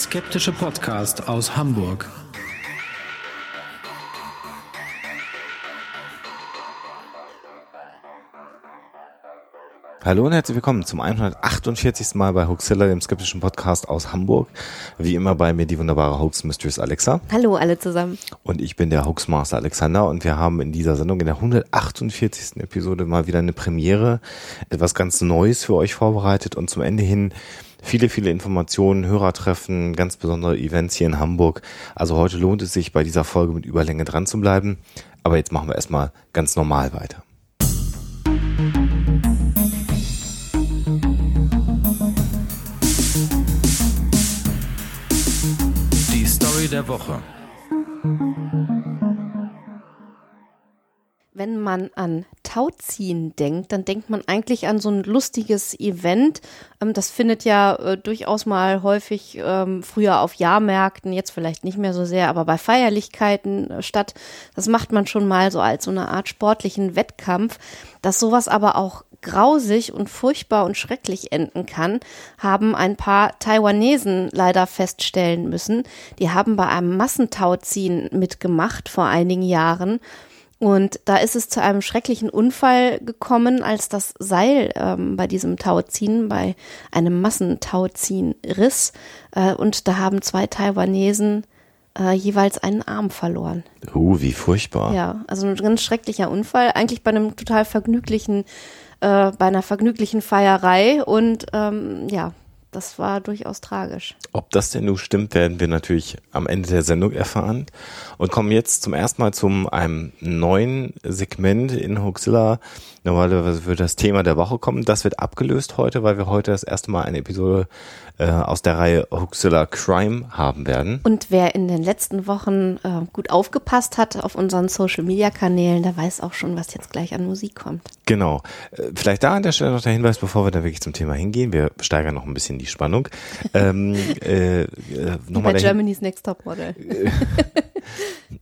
Skeptische Podcast aus Hamburg. Hallo und herzlich willkommen zum 148. Mal bei Hoaxilla, dem skeptischen Podcast aus Hamburg. Wie immer bei mir die wunderbare Hoax Mistress Alexa. Hallo alle zusammen. Und ich bin der Hoaxmaster Alexander und wir haben in dieser Sendung in der 148. Episode mal wieder eine Premiere, etwas ganz Neues für euch vorbereitet und zum Ende hin viele, viele Informationen, Hörertreffen, ganz besondere Events hier in Hamburg. Also heute lohnt es sich bei dieser Folge mit Überlänge dran zu bleiben. Aber jetzt machen wir erstmal ganz normal weiter. der Woche. Wenn man an Tauziehen denkt, dann denkt man eigentlich an so ein lustiges Event. Ähm, das findet ja äh, durchaus mal häufig ähm, früher auf Jahrmärkten, jetzt vielleicht nicht mehr so sehr, aber bei Feierlichkeiten äh, statt. Das macht man schon mal so als so eine Art sportlichen Wettkampf. Dass sowas aber auch grausig und furchtbar und schrecklich enden kann, haben ein paar Taiwanesen leider feststellen müssen. Die haben bei einem Massentauziehen mitgemacht vor einigen Jahren. Und da ist es zu einem schrecklichen Unfall gekommen, als das Seil ähm, bei diesem Tauziehen, bei einem Massentauziehen riss. Äh, und da haben zwei Taiwanesen äh, jeweils einen Arm verloren. Uh, wie furchtbar. Ja, also ein ganz schrecklicher Unfall. Eigentlich bei einem total vergnüglichen äh, bei einer vergnüglichen Feierei und ähm, ja, das war durchaus tragisch. Ob das denn nun stimmt, werden wir natürlich am Ende der Sendung erfahren und kommen jetzt zum ersten Mal zum einem neuen Segment in Hoaxilla. Normalerweise wird das Thema der Woche kommen. Das wird abgelöst heute, weil wir heute das erste Mal eine Episode äh, aus der Reihe Hoaxilla Crime haben werden. Und wer in den letzten Wochen äh, gut aufgepasst hat auf unseren Social Media Kanälen, der weiß auch schon, was jetzt gleich an Musik kommt. Genau. Äh, vielleicht da an der Stelle noch der Hinweis, bevor wir da wirklich zum Thema hingehen. Wir steigern noch ein bisschen die Spannung. ähm, äh, äh, nochmal bei Germany's Next Top Model.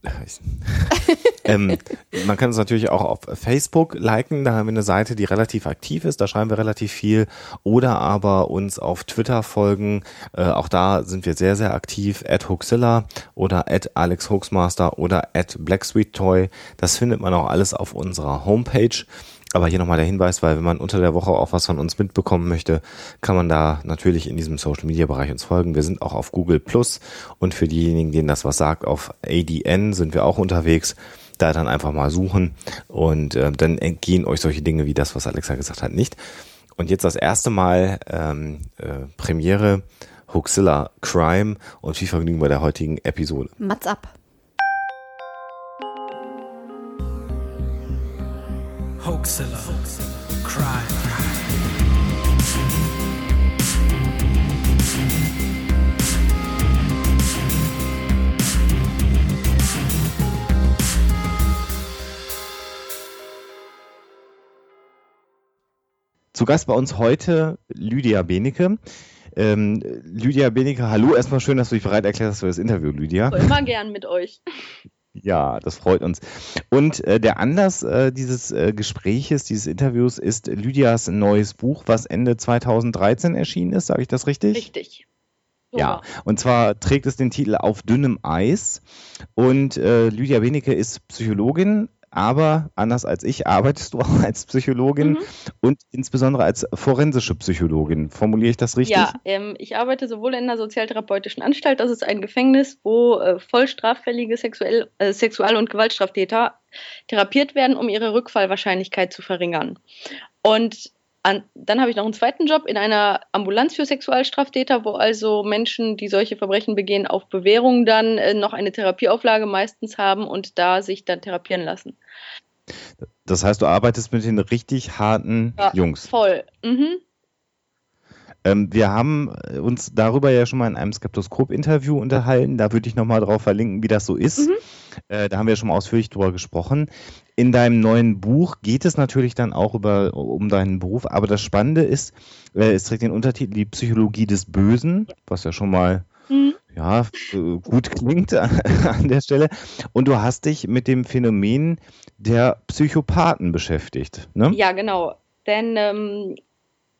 ähm, man kann uns natürlich auch auf Facebook liken. Da haben wir eine Seite, die relativ aktiv ist. Da schreiben wir relativ viel. Oder aber uns auf Twitter folgen. Äh, auch da sind wir sehr, sehr aktiv. At Hoaxilla oder at Alex Hoaxmaster oder at Black Sweet Toy. Das findet man auch alles auf unserer Homepage. Aber hier nochmal der Hinweis, weil wenn man unter der Woche auch was von uns mitbekommen möchte, kann man da natürlich in diesem Social Media Bereich uns folgen. Wir sind auch auf Google Plus und für diejenigen, denen das was sagt, auf ADN sind wir auch unterwegs. Da dann einfach mal suchen und äh, dann entgehen euch solche Dinge wie das, was Alexa gesagt hat, nicht. Und jetzt das erste Mal ähm, äh, Premiere Hoaxilla Crime und viel Vergnügen bei der heutigen Episode. Mats ab. Hoaxilla. Crime. Zu Gast bei uns heute Lydia Benecke. Ähm, Lydia Benecke, hallo, erstmal schön, dass du dich bereit erklärt hast für das Interview, Lydia. Immer gern mit euch. Ja, das freut uns. Und äh, der Anlass äh, dieses äh, Gespräches, dieses Interviews ist Lydias neues Buch, was Ende 2013 erschienen ist. Sage ich das richtig? Richtig. Ja. und zwar trägt es den Titel Auf dünnem Eis. Und äh, Lydia Benecke ist Psychologin, aber anders als ich arbeitest du auch als Psychologin mhm. und insbesondere als forensische Psychologin. Formuliere ich das richtig? Ja, ähm, ich arbeite sowohl in einer sozialtherapeutischen Anstalt, das ist ein Gefängnis, wo äh, voll straffällige Sexuell, äh, Sexual- und Gewaltstraftäter therapiert werden, um ihre Rückfallwahrscheinlichkeit zu verringern. Und an, dann habe ich noch einen zweiten Job in einer Ambulanz für Sexualstraftäter, wo also Menschen, die solche Verbrechen begehen, auf Bewährung dann äh, noch eine Therapieauflage meistens haben und da sich dann therapieren lassen. Das heißt, du arbeitest mit den richtig harten ja, Jungs. Voll. Mhm. Ähm, wir haben uns darüber ja schon mal in einem Skeptoskop-Interview unterhalten. Da würde ich nochmal drauf verlinken, wie das so ist. Mhm. Äh, da haben wir schon mal ausführlich drüber gesprochen. In deinem neuen Buch geht es natürlich dann auch über, um deinen Beruf, aber das Spannende ist, äh, es trägt den Untertitel Die Psychologie des Bösen, was ja schon mal mhm. ja, äh, gut klingt an der Stelle. Und du hast dich mit dem Phänomen der Psychopathen beschäftigt. Ne? Ja, genau. Denn ähm,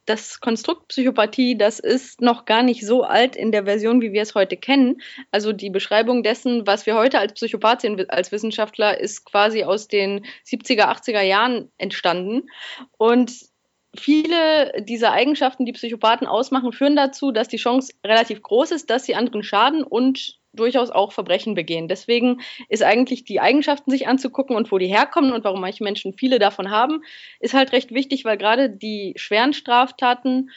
das Konstrukt Psychopathie, das ist noch gar nicht so alt in der Version, wie wir es heute kennen. Also die Beschreibung dessen, was wir heute als Psychopath als Wissenschaftler, ist quasi aus den 70er, 80er Jahren entstanden. Und viele dieser Eigenschaften, die Psychopathen ausmachen, führen dazu, dass die Chance relativ groß ist, dass sie anderen schaden und durchaus auch Verbrechen begehen. Deswegen ist eigentlich die Eigenschaften sich anzugucken und wo die herkommen und warum manche Menschen viele davon haben, ist halt recht wichtig, weil gerade die schweren Straftaten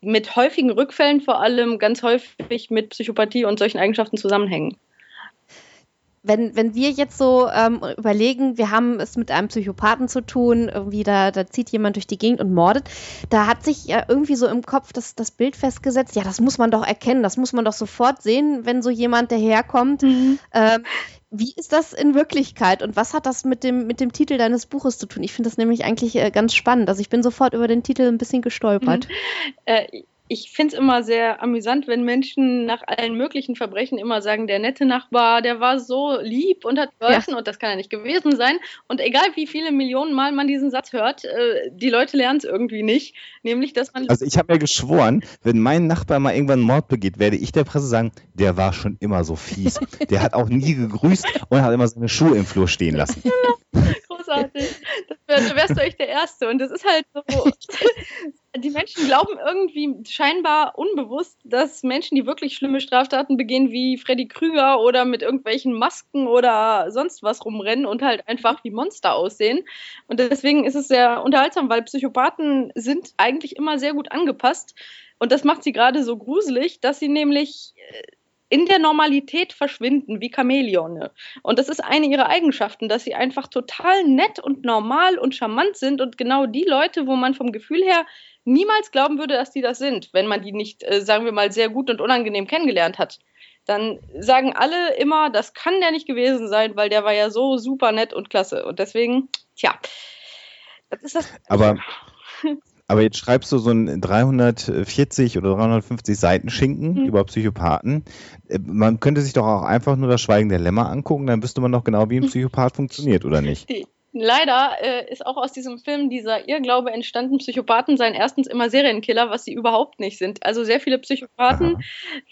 mit häufigen Rückfällen vor allem ganz häufig mit Psychopathie und solchen Eigenschaften zusammenhängen wenn, wenn wir jetzt so ähm, überlegen, wir haben es mit einem Psychopathen zu tun, irgendwie da, da zieht jemand durch die Gegend und mordet, da hat sich ja irgendwie so im Kopf das, das Bild festgesetzt, ja, das muss man doch erkennen, das muss man doch sofort sehen, wenn so jemand daherkommt. Mhm. Ähm, wie ist das in Wirklichkeit und was hat das mit dem, mit dem Titel deines Buches zu tun? Ich finde das nämlich eigentlich äh, ganz spannend. Also ich bin sofort über den Titel ein bisschen gestolpert. Mhm. Äh, ich finde es immer sehr amüsant, wenn Menschen nach allen möglichen Verbrechen immer sagen, der nette Nachbar, der war so lieb und hat geholfen ja. und das kann ja nicht gewesen sein. Und egal wie viele Millionen Mal man diesen Satz hört, äh, die Leute lernen es irgendwie nicht. Nämlich, dass man. Also ich habe mir geschworen, wenn mein Nachbar mal irgendwann einen Mord begeht, werde ich der Presse sagen, der war schon immer so fies. Der hat auch nie gegrüßt und hat immer seine Schuhe im Flur stehen lassen. Großartig. Wär, wärst du euch der Erste. Und das ist halt so. die Menschen glauben irgendwie scheinbar unbewusst, dass Menschen, die wirklich schlimme Straftaten begehen, wie Freddy Krüger oder mit irgendwelchen Masken oder sonst was rumrennen und halt einfach wie Monster aussehen. Und deswegen ist es sehr unterhaltsam, weil Psychopathen sind eigentlich immer sehr gut angepasst. Und das macht sie gerade so gruselig, dass sie nämlich äh, in der Normalität verschwinden, wie Chamäleone. Und das ist eine ihrer Eigenschaften, dass sie einfach total nett und normal und charmant sind und genau die Leute, wo man vom Gefühl her niemals glauben würde, dass die das sind, wenn man die nicht, äh, sagen wir mal, sehr gut und unangenehm kennengelernt hat. Dann sagen alle immer, das kann der nicht gewesen sein, weil der war ja so super nett und klasse. Und deswegen, tja, das ist das. Aber Aber jetzt schreibst du so ein 340 oder 350 Seiten Schinken mhm. über Psychopathen. Äh, man könnte sich doch auch einfach nur das Schweigen der Lämmer angucken, dann wüsste man doch genau, wie ein Psychopath funktioniert, oder nicht? Leider äh, ist auch aus diesem Film dieser Irrglaube entstanden, Psychopathen seien erstens immer Serienkiller, was sie überhaupt nicht sind. Also sehr viele Psychopathen Aha.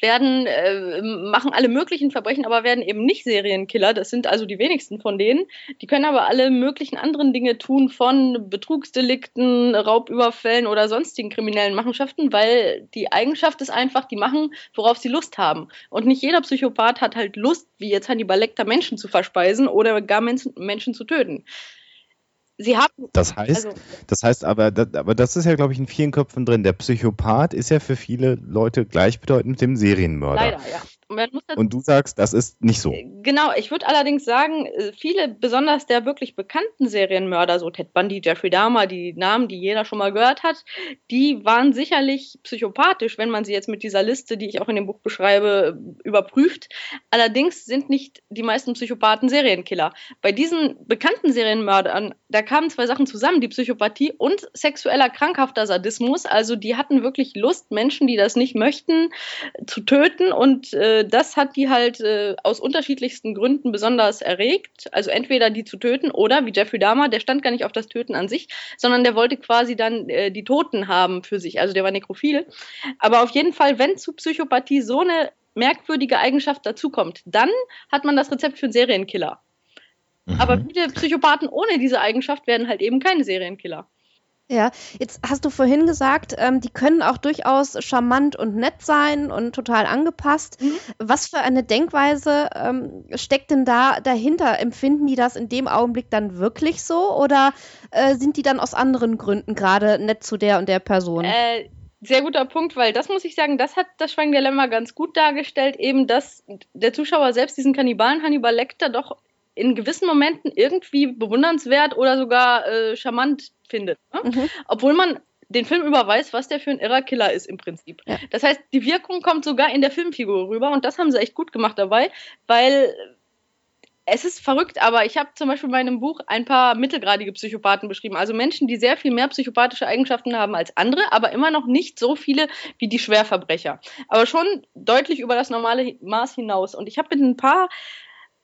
werden, äh, machen alle möglichen Verbrechen, aber werden eben nicht Serienkiller. Das sind also die wenigsten von denen. Die können aber alle möglichen anderen Dinge tun, von Betrugsdelikten, Raubüberfällen oder sonstigen kriminellen Machenschaften, weil die Eigenschaft ist einfach, die machen, worauf sie Lust haben. Und nicht jeder Psychopath hat halt Lust, wie jetzt Hannibal Lecter, Menschen zu verspeisen oder gar Menschen zu töten. Sie haben. Das heißt, also, das heißt aber, das, aber das ist ja, glaube ich, in vielen Köpfen drin. Der Psychopath ist ja für viele Leute gleichbedeutend mit dem Serienmörder. Leider, ja. Und du sagst, das ist nicht so. Genau, ich würde allerdings sagen, äh, viele, besonders der wirklich bekannten Serienmörder, so Ted Bundy, Jeffrey Dahmer, die Namen, die jeder schon mal gehört hat, die waren sicherlich psychopathisch, wenn man sie jetzt mit dieser Liste, die ich auch in dem Buch beschreibe, überprüft. Allerdings sind nicht die meisten Psychopathen Serienkiller. Bei diesen bekannten Serienmördern, da kamen zwei Sachen zusammen, die Psychopathie und sexueller krankhafter Sadismus. Also die hatten wirklich Lust, Menschen, die das nicht möchten, zu töten und äh, das hat die halt äh, aus unterschiedlichsten Gründen besonders erregt. Also entweder die zu töten oder wie Jeffrey Dahmer, der stand gar nicht auf das Töten an sich, sondern der wollte quasi dann äh, die Toten haben für sich. Also der war nekrophil. Aber auf jeden Fall, wenn zu Psychopathie so eine merkwürdige Eigenschaft dazukommt, dann hat man das Rezept für einen Serienkiller. Mhm. Aber viele Psychopathen ohne diese Eigenschaft werden halt eben keine Serienkiller. Ja, jetzt hast du vorhin gesagt, ähm, die können auch durchaus charmant und nett sein und total angepasst. Mhm. Was für eine Denkweise ähm, steckt denn da dahinter? Empfinden die das in dem Augenblick dann wirklich so oder äh, sind die dann aus anderen Gründen gerade nett zu der und der Person? Äh, sehr guter Punkt, weil das muss ich sagen, das hat das Schweigen Lämmer ganz gut dargestellt, eben dass der Zuschauer selbst diesen Kannibalen Hannibal Lecter doch in gewissen Momenten irgendwie bewundernswert oder sogar äh, charmant findet. Ne? Mhm. Obwohl man den Film über weiß, was der für ein irrer Killer ist im Prinzip. Ja. Das heißt, die Wirkung kommt sogar in der Filmfigur rüber und das haben sie echt gut gemacht dabei, weil es ist verrückt, aber ich habe zum Beispiel in meinem Buch ein paar mittelgradige Psychopathen beschrieben. Also Menschen, die sehr viel mehr psychopathische Eigenschaften haben als andere, aber immer noch nicht so viele wie die Schwerverbrecher. Aber schon deutlich über das normale Maß hinaus. Und ich habe mit ein paar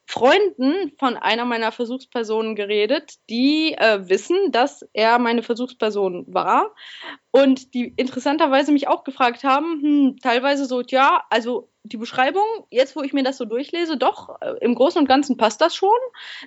Freunden von einer meiner Versuchspersonen geredet, die äh, wissen, dass er meine Versuchsperson war und die interessanterweise mich auch gefragt haben, hm, teilweise so, ja, also die Beschreibung, jetzt wo ich mir das so durchlese, doch, äh, im Großen und Ganzen passt das schon.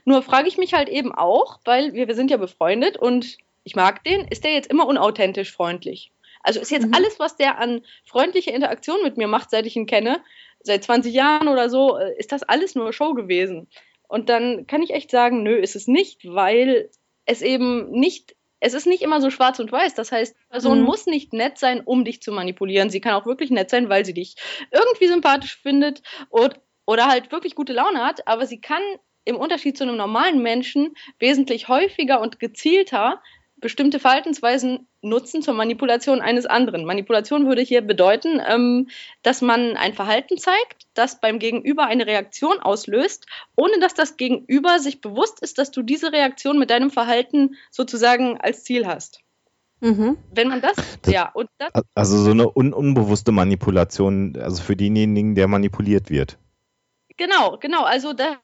Nur frage ich mich halt eben auch, weil wir, wir sind ja befreundet und ich mag den, ist der jetzt immer unauthentisch freundlich? Also ist jetzt mhm. alles, was der an freundlicher Interaktion mit mir macht, seit ich ihn kenne, seit 20 Jahren oder so, äh, ist das alles nur Show gewesen. Und dann kann ich echt sagen, nö, ist es nicht, weil es eben nicht, es ist nicht immer so schwarz und weiß. Das heißt, die Person mhm. muss nicht nett sein, um dich zu manipulieren. Sie kann auch wirklich nett sein, weil sie dich irgendwie sympathisch findet und, oder halt wirklich gute Laune hat, aber sie kann im Unterschied zu einem normalen Menschen wesentlich häufiger und gezielter bestimmte Verhaltensweisen nutzen zur Manipulation eines anderen. Manipulation würde hier bedeuten, ähm, dass man ein Verhalten zeigt, das beim Gegenüber eine Reaktion auslöst, ohne dass das Gegenüber sich bewusst ist, dass du diese Reaktion mit deinem Verhalten sozusagen als Ziel hast. Mhm. Wenn man das, das, ja, und das. Also so eine un unbewusste Manipulation, also für denjenigen, der manipuliert wird. Genau, genau. Also da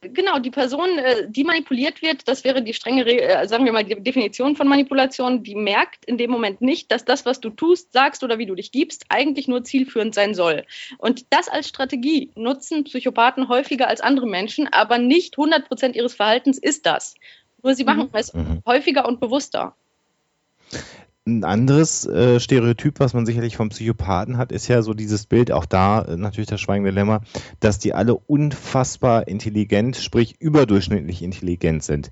genau, die Person, äh, die manipuliert wird, das wäre die strenge, äh, sagen wir mal, die Definition von Manipulation, die merkt in dem Moment nicht, dass das, was du tust, sagst oder wie du dich gibst, eigentlich nur zielführend sein soll. Und das als Strategie nutzen Psychopathen häufiger als andere Menschen, aber nicht 100 Prozent ihres Verhaltens ist das. Nur sie machen mhm. es mhm. häufiger und bewusster. Ein anderes äh, Stereotyp, was man sicherlich vom Psychopathen hat, ist ja so dieses Bild, auch da äh, natürlich das schweigende Lämmer, dass die alle unfassbar intelligent, sprich überdurchschnittlich intelligent sind.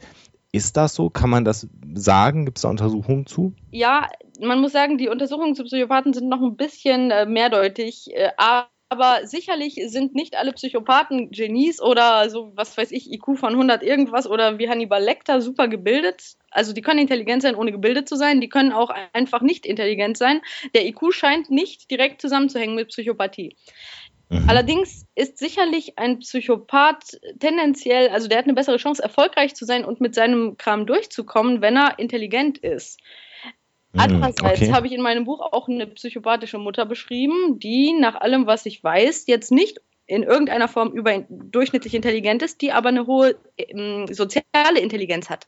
Ist das so? Kann man das sagen? Gibt es da Untersuchungen zu? Ja, man muss sagen, die Untersuchungen zu Psychopathen sind noch ein bisschen äh, mehrdeutig. Äh, aber sicherlich sind nicht alle Psychopathen Genies oder so, was weiß ich, IQ von 100 irgendwas oder wie Hannibal Lecter super gebildet. Also die können intelligent sein, ohne gebildet zu sein. Die können auch einfach nicht intelligent sein. Der IQ scheint nicht direkt zusammenzuhängen mit Psychopathie. Mhm. Allerdings ist sicherlich ein Psychopath tendenziell, also der hat eine bessere Chance, erfolgreich zu sein und mit seinem Kram durchzukommen, wenn er intelligent ist. Hm, Andererseits okay. habe ich in meinem Buch auch eine psychopathische Mutter beschrieben, die nach allem, was ich weiß, jetzt nicht in irgendeiner Form überdurchschnittlich intelligent ist, die aber eine hohe ähm, soziale Intelligenz hat.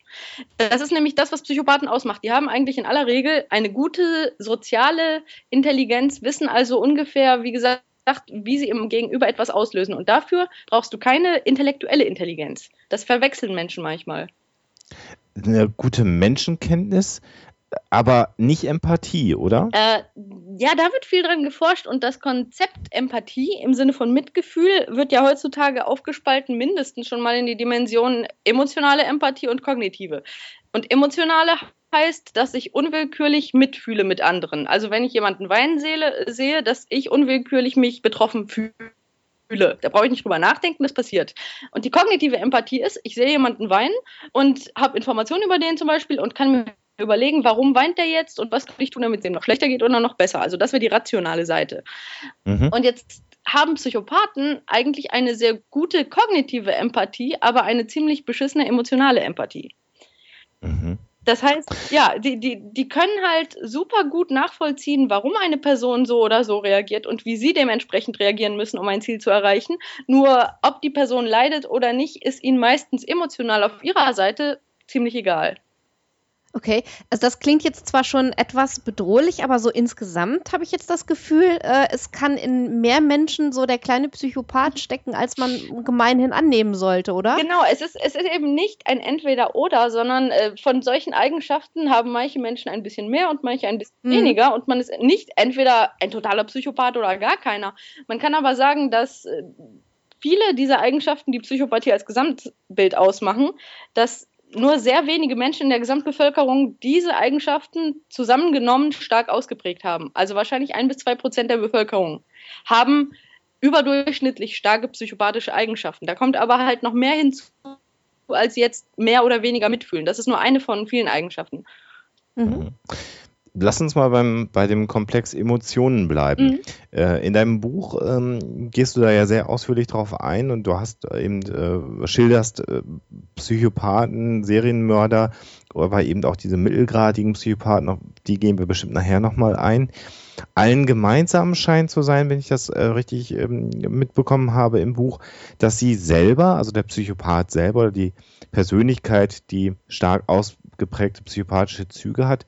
Das ist nämlich das, was Psychopathen ausmacht. Die haben eigentlich in aller Regel eine gute soziale Intelligenz, wissen also ungefähr, wie gesagt, wie sie im Gegenüber etwas auslösen. Und dafür brauchst du keine intellektuelle Intelligenz. Das verwechseln Menschen manchmal. Eine gute Menschenkenntnis, aber nicht Empathie, oder? Äh, ja, da wird viel dran geforscht und das Konzept Empathie im Sinne von Mitgefühl wird ja heutzutage aufgespalten, mindestens schon mal in die Dimensionen emotionale Empathie und kognitive. Und emotionale heißt, dass ich unwillkürlich mitfühle mit anderen. Also wenn ich jemanden weinen sehe, sehe dass ich unwillkürlich mich betroffen fühle. Da brauche ich nicht drüber nachdenken, das passiert. Und die kognitive Empathie ist, ich sehe jemanden weinen und habe Informationen über den zum Beispiel und kann mir überlegen, warum weint der jetzt und was kann ich tun, damit es ihm noch schlechter geht oder noch besser. Also das wäre die rationale Seite. Mhm. Und jetzt haben Psychopathen eigentlich eine sehr gute kognitive Empathie, aber eine ziemlich beschissene emotionale Empathie. Mhm. Das heißt, ja, die, die, die können halt super gut nachvollziehen, warum eine Person so oder so reagiert und wie sie dementsprechend reagieren müssen, um ein Ziel zu erreichen. Nur ob die Person leidet oder nicht, ist ihnen meistens emotional auf ihrer Seite ziemlich egal. Okay, also das klingt jetzt zwar schon etwas bedrohlich, aber so insgesamt habe ich jetzt das Gefühl, äh, es kann in mehr Menschen so der kleine Psychopath stecken, als man gemeinhin annehmen sollte, oder? Genau, es ist, es ist eben nicht ein Entweder-Oder, sondern äh, von solchen Eigenschaften haben manche Menschen ein bisschen mehr und manche ein bisschen mhm. weniger und man ist nicht entweder ein totaler Psychopath oder gar keiner. Man kann aber sagen, dass äh, viele dieser Eigenschaften, die Psychopathie als Gesamtbild ausmachen, dass nur sehr wenige Menschen in der Gesamtbevölkerung diese Eigenschaften zusammengenommen stark ausgeprägt haben. Also wahrscheinlich ein bis zwei Prozent der Bevölkerung haben überdurchschnittlich starke psychopathische Eigenschaften. Da kommt aber halt noch mehr hinzu, als jetzt mehr oder weniger mitfühlen. Das ist nur eine von vielen Eigenschaften. Mhm. Lass uns mal beim, bei dem Komplex Emotionen bleiben. Mhm. Äh, in deinem Buch ähm, gehst du da ja sehr ausführlich drauf ein und du hast eben äh, schilderst äh, Psychopathen, Serienmörder, aber eben auch diese mittelgradigen Psychopathen, auf die gehen wir bestimmt nachher nochmal ein. Allen gemeinsam scheint zu sein, wenn ich das äh, richtig ähm, mitbekommen habe im Buch, dass sie selber, also der Psychopath selber oder die Persönlichkeit, die stark ausgeprägte psychopathische Züge hat,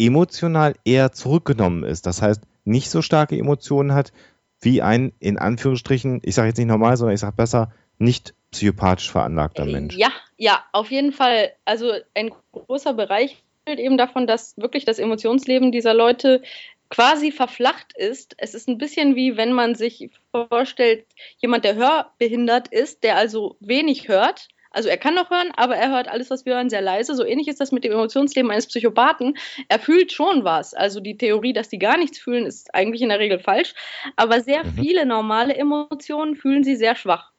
emotional eher zurückgenommen ist. Das heißt, nicht so starke Emotionen hat wie ein, in Anführungsstrichen, ich sage jetzt nicht normal, sondern ich sage besser, nicht psychopathisch veranlagter äh, Mensch. Ja, ja, auf jeden Fall. Also ein großer Bereich eben davon, dass wirklich das Emotionsleben dieser Leute quasi verflacht ist. Es ist ein bisschen wie wenn man sich vorstellt, jemand, der hörbehindert ist, der also wenig hört also er kann noch hören, aber er hört alles, was wir hören, sehr leise. So ähnlich ist das mit dem Emotionsleben eines Psychopathen. Er fühlt schon was. Also die Theorie, dass die gar nichts fühlen, ist eigentlich in der Regel falsch. Aber sehr mhm. viele normale Emotionen fühlen sie sehr schwach.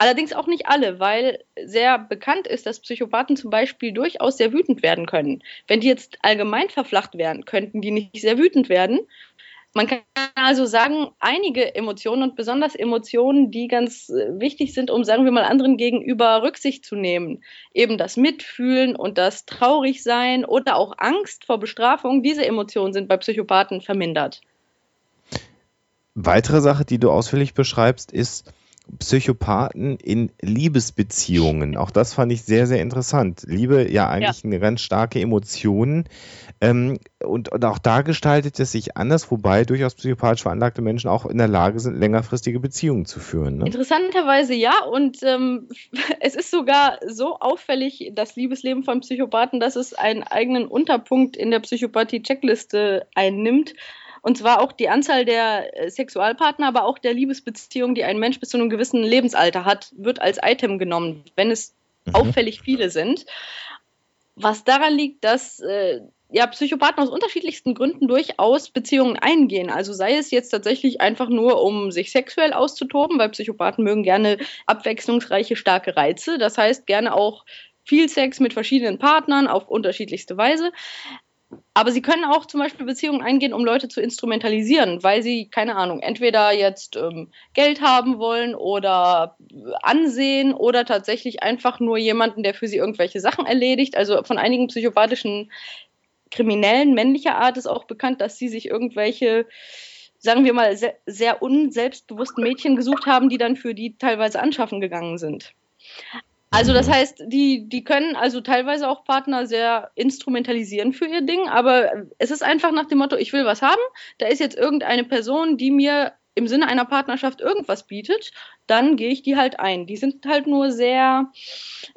Allerdings auch nicht alle, weil sehr bekannt ist, dass Psychopathen zum Beispiel durchaus sehr wütend werden können. Wenn die jetzt allgemein verflacht wären, könnten die nicht sehr wütend werden. Man kann also sagen, einige Emotionen und besonders Emotionen, die ganz äh, wichtig sind, um, sagen wir mal, anderen gegenüber Rücksicht zu nehmen. Eben das Mitfühlen und das Traurigsein oder auch Angst vor Bestrafung, diese Emotionen sind bei Psychopathen vermindert. Weitere Sache, die du ausführlich beschreibst, ist, Psychopathen in Liebesbeziehungen. Auch das fand ich sehr, sehr interessant. Liebe ja eigentlich ja. eine ganz starke Emotion. Ähm, und, und, auch da gestaltet es sich anders, wobei durchaus psychopathisch veranlagte Menschen auch in der Lage sind, längerfristige Beziehungen zu führen. Ne? Interessanterweise ja. Und ähm, es ist sogar so auffällig, das Liebesleben von Psychopathen, dass es einen eigenen Unterpunkt in der Psychopathie-Checkliste einnimmt. Und zwar auch die Anzahl der äh, Sexualpartner, aber auch der Liebesbeziehung, die ein Mensch bis zu einem gewissen Lebensalter hat, wird als Item genommen, wenn es mhm. auffällig viele sind. Was daran liegt, dass äh, ja, Psychopathen aus unterschiedlichsten Gründen durchaus Beziehungen eingehen. Also sei es jetzt tatsächlich einfach nur, um sich sexuell auszutoben, weil Psychopathen mögen gerne abwechslungsreiche, starke Reize. Das heißt gerne auch viel Sex mit verschiedenen Partnern auf unterschiedlichste Weise. Aber sie können auch zum Beispiel Beziehungen eingehen, um Leute zu instrumentalisieren, weil sie, keine Ahnung, entweder jetzt ähm, Geld haben wollen oder Ansehen oder tatsächlich einfach nur jemanden, der für sie irgendwelche Sachen erledigt. Also von einigen psychopathischen Kriminellen männlicher Art ist auch bekannt, dass sie sich irgendwelche sagen wir mal, sehr, sehr unselbstbewussten Mädchen gesucht haben, die dann für die teilweise anschaffen gegangen sind. Also das heißt, die, die können also teilweise auch Partner sehr instrumentalisieren für ihr Ding, aber es ist einfach nach dem Motto, ich will was haben, da ist jetzt irgendeine Person, die mir im Sinne einer Partnerschaft irgendwas bietet, dann gehe ich die halt ein. Die sind halt nur sehr,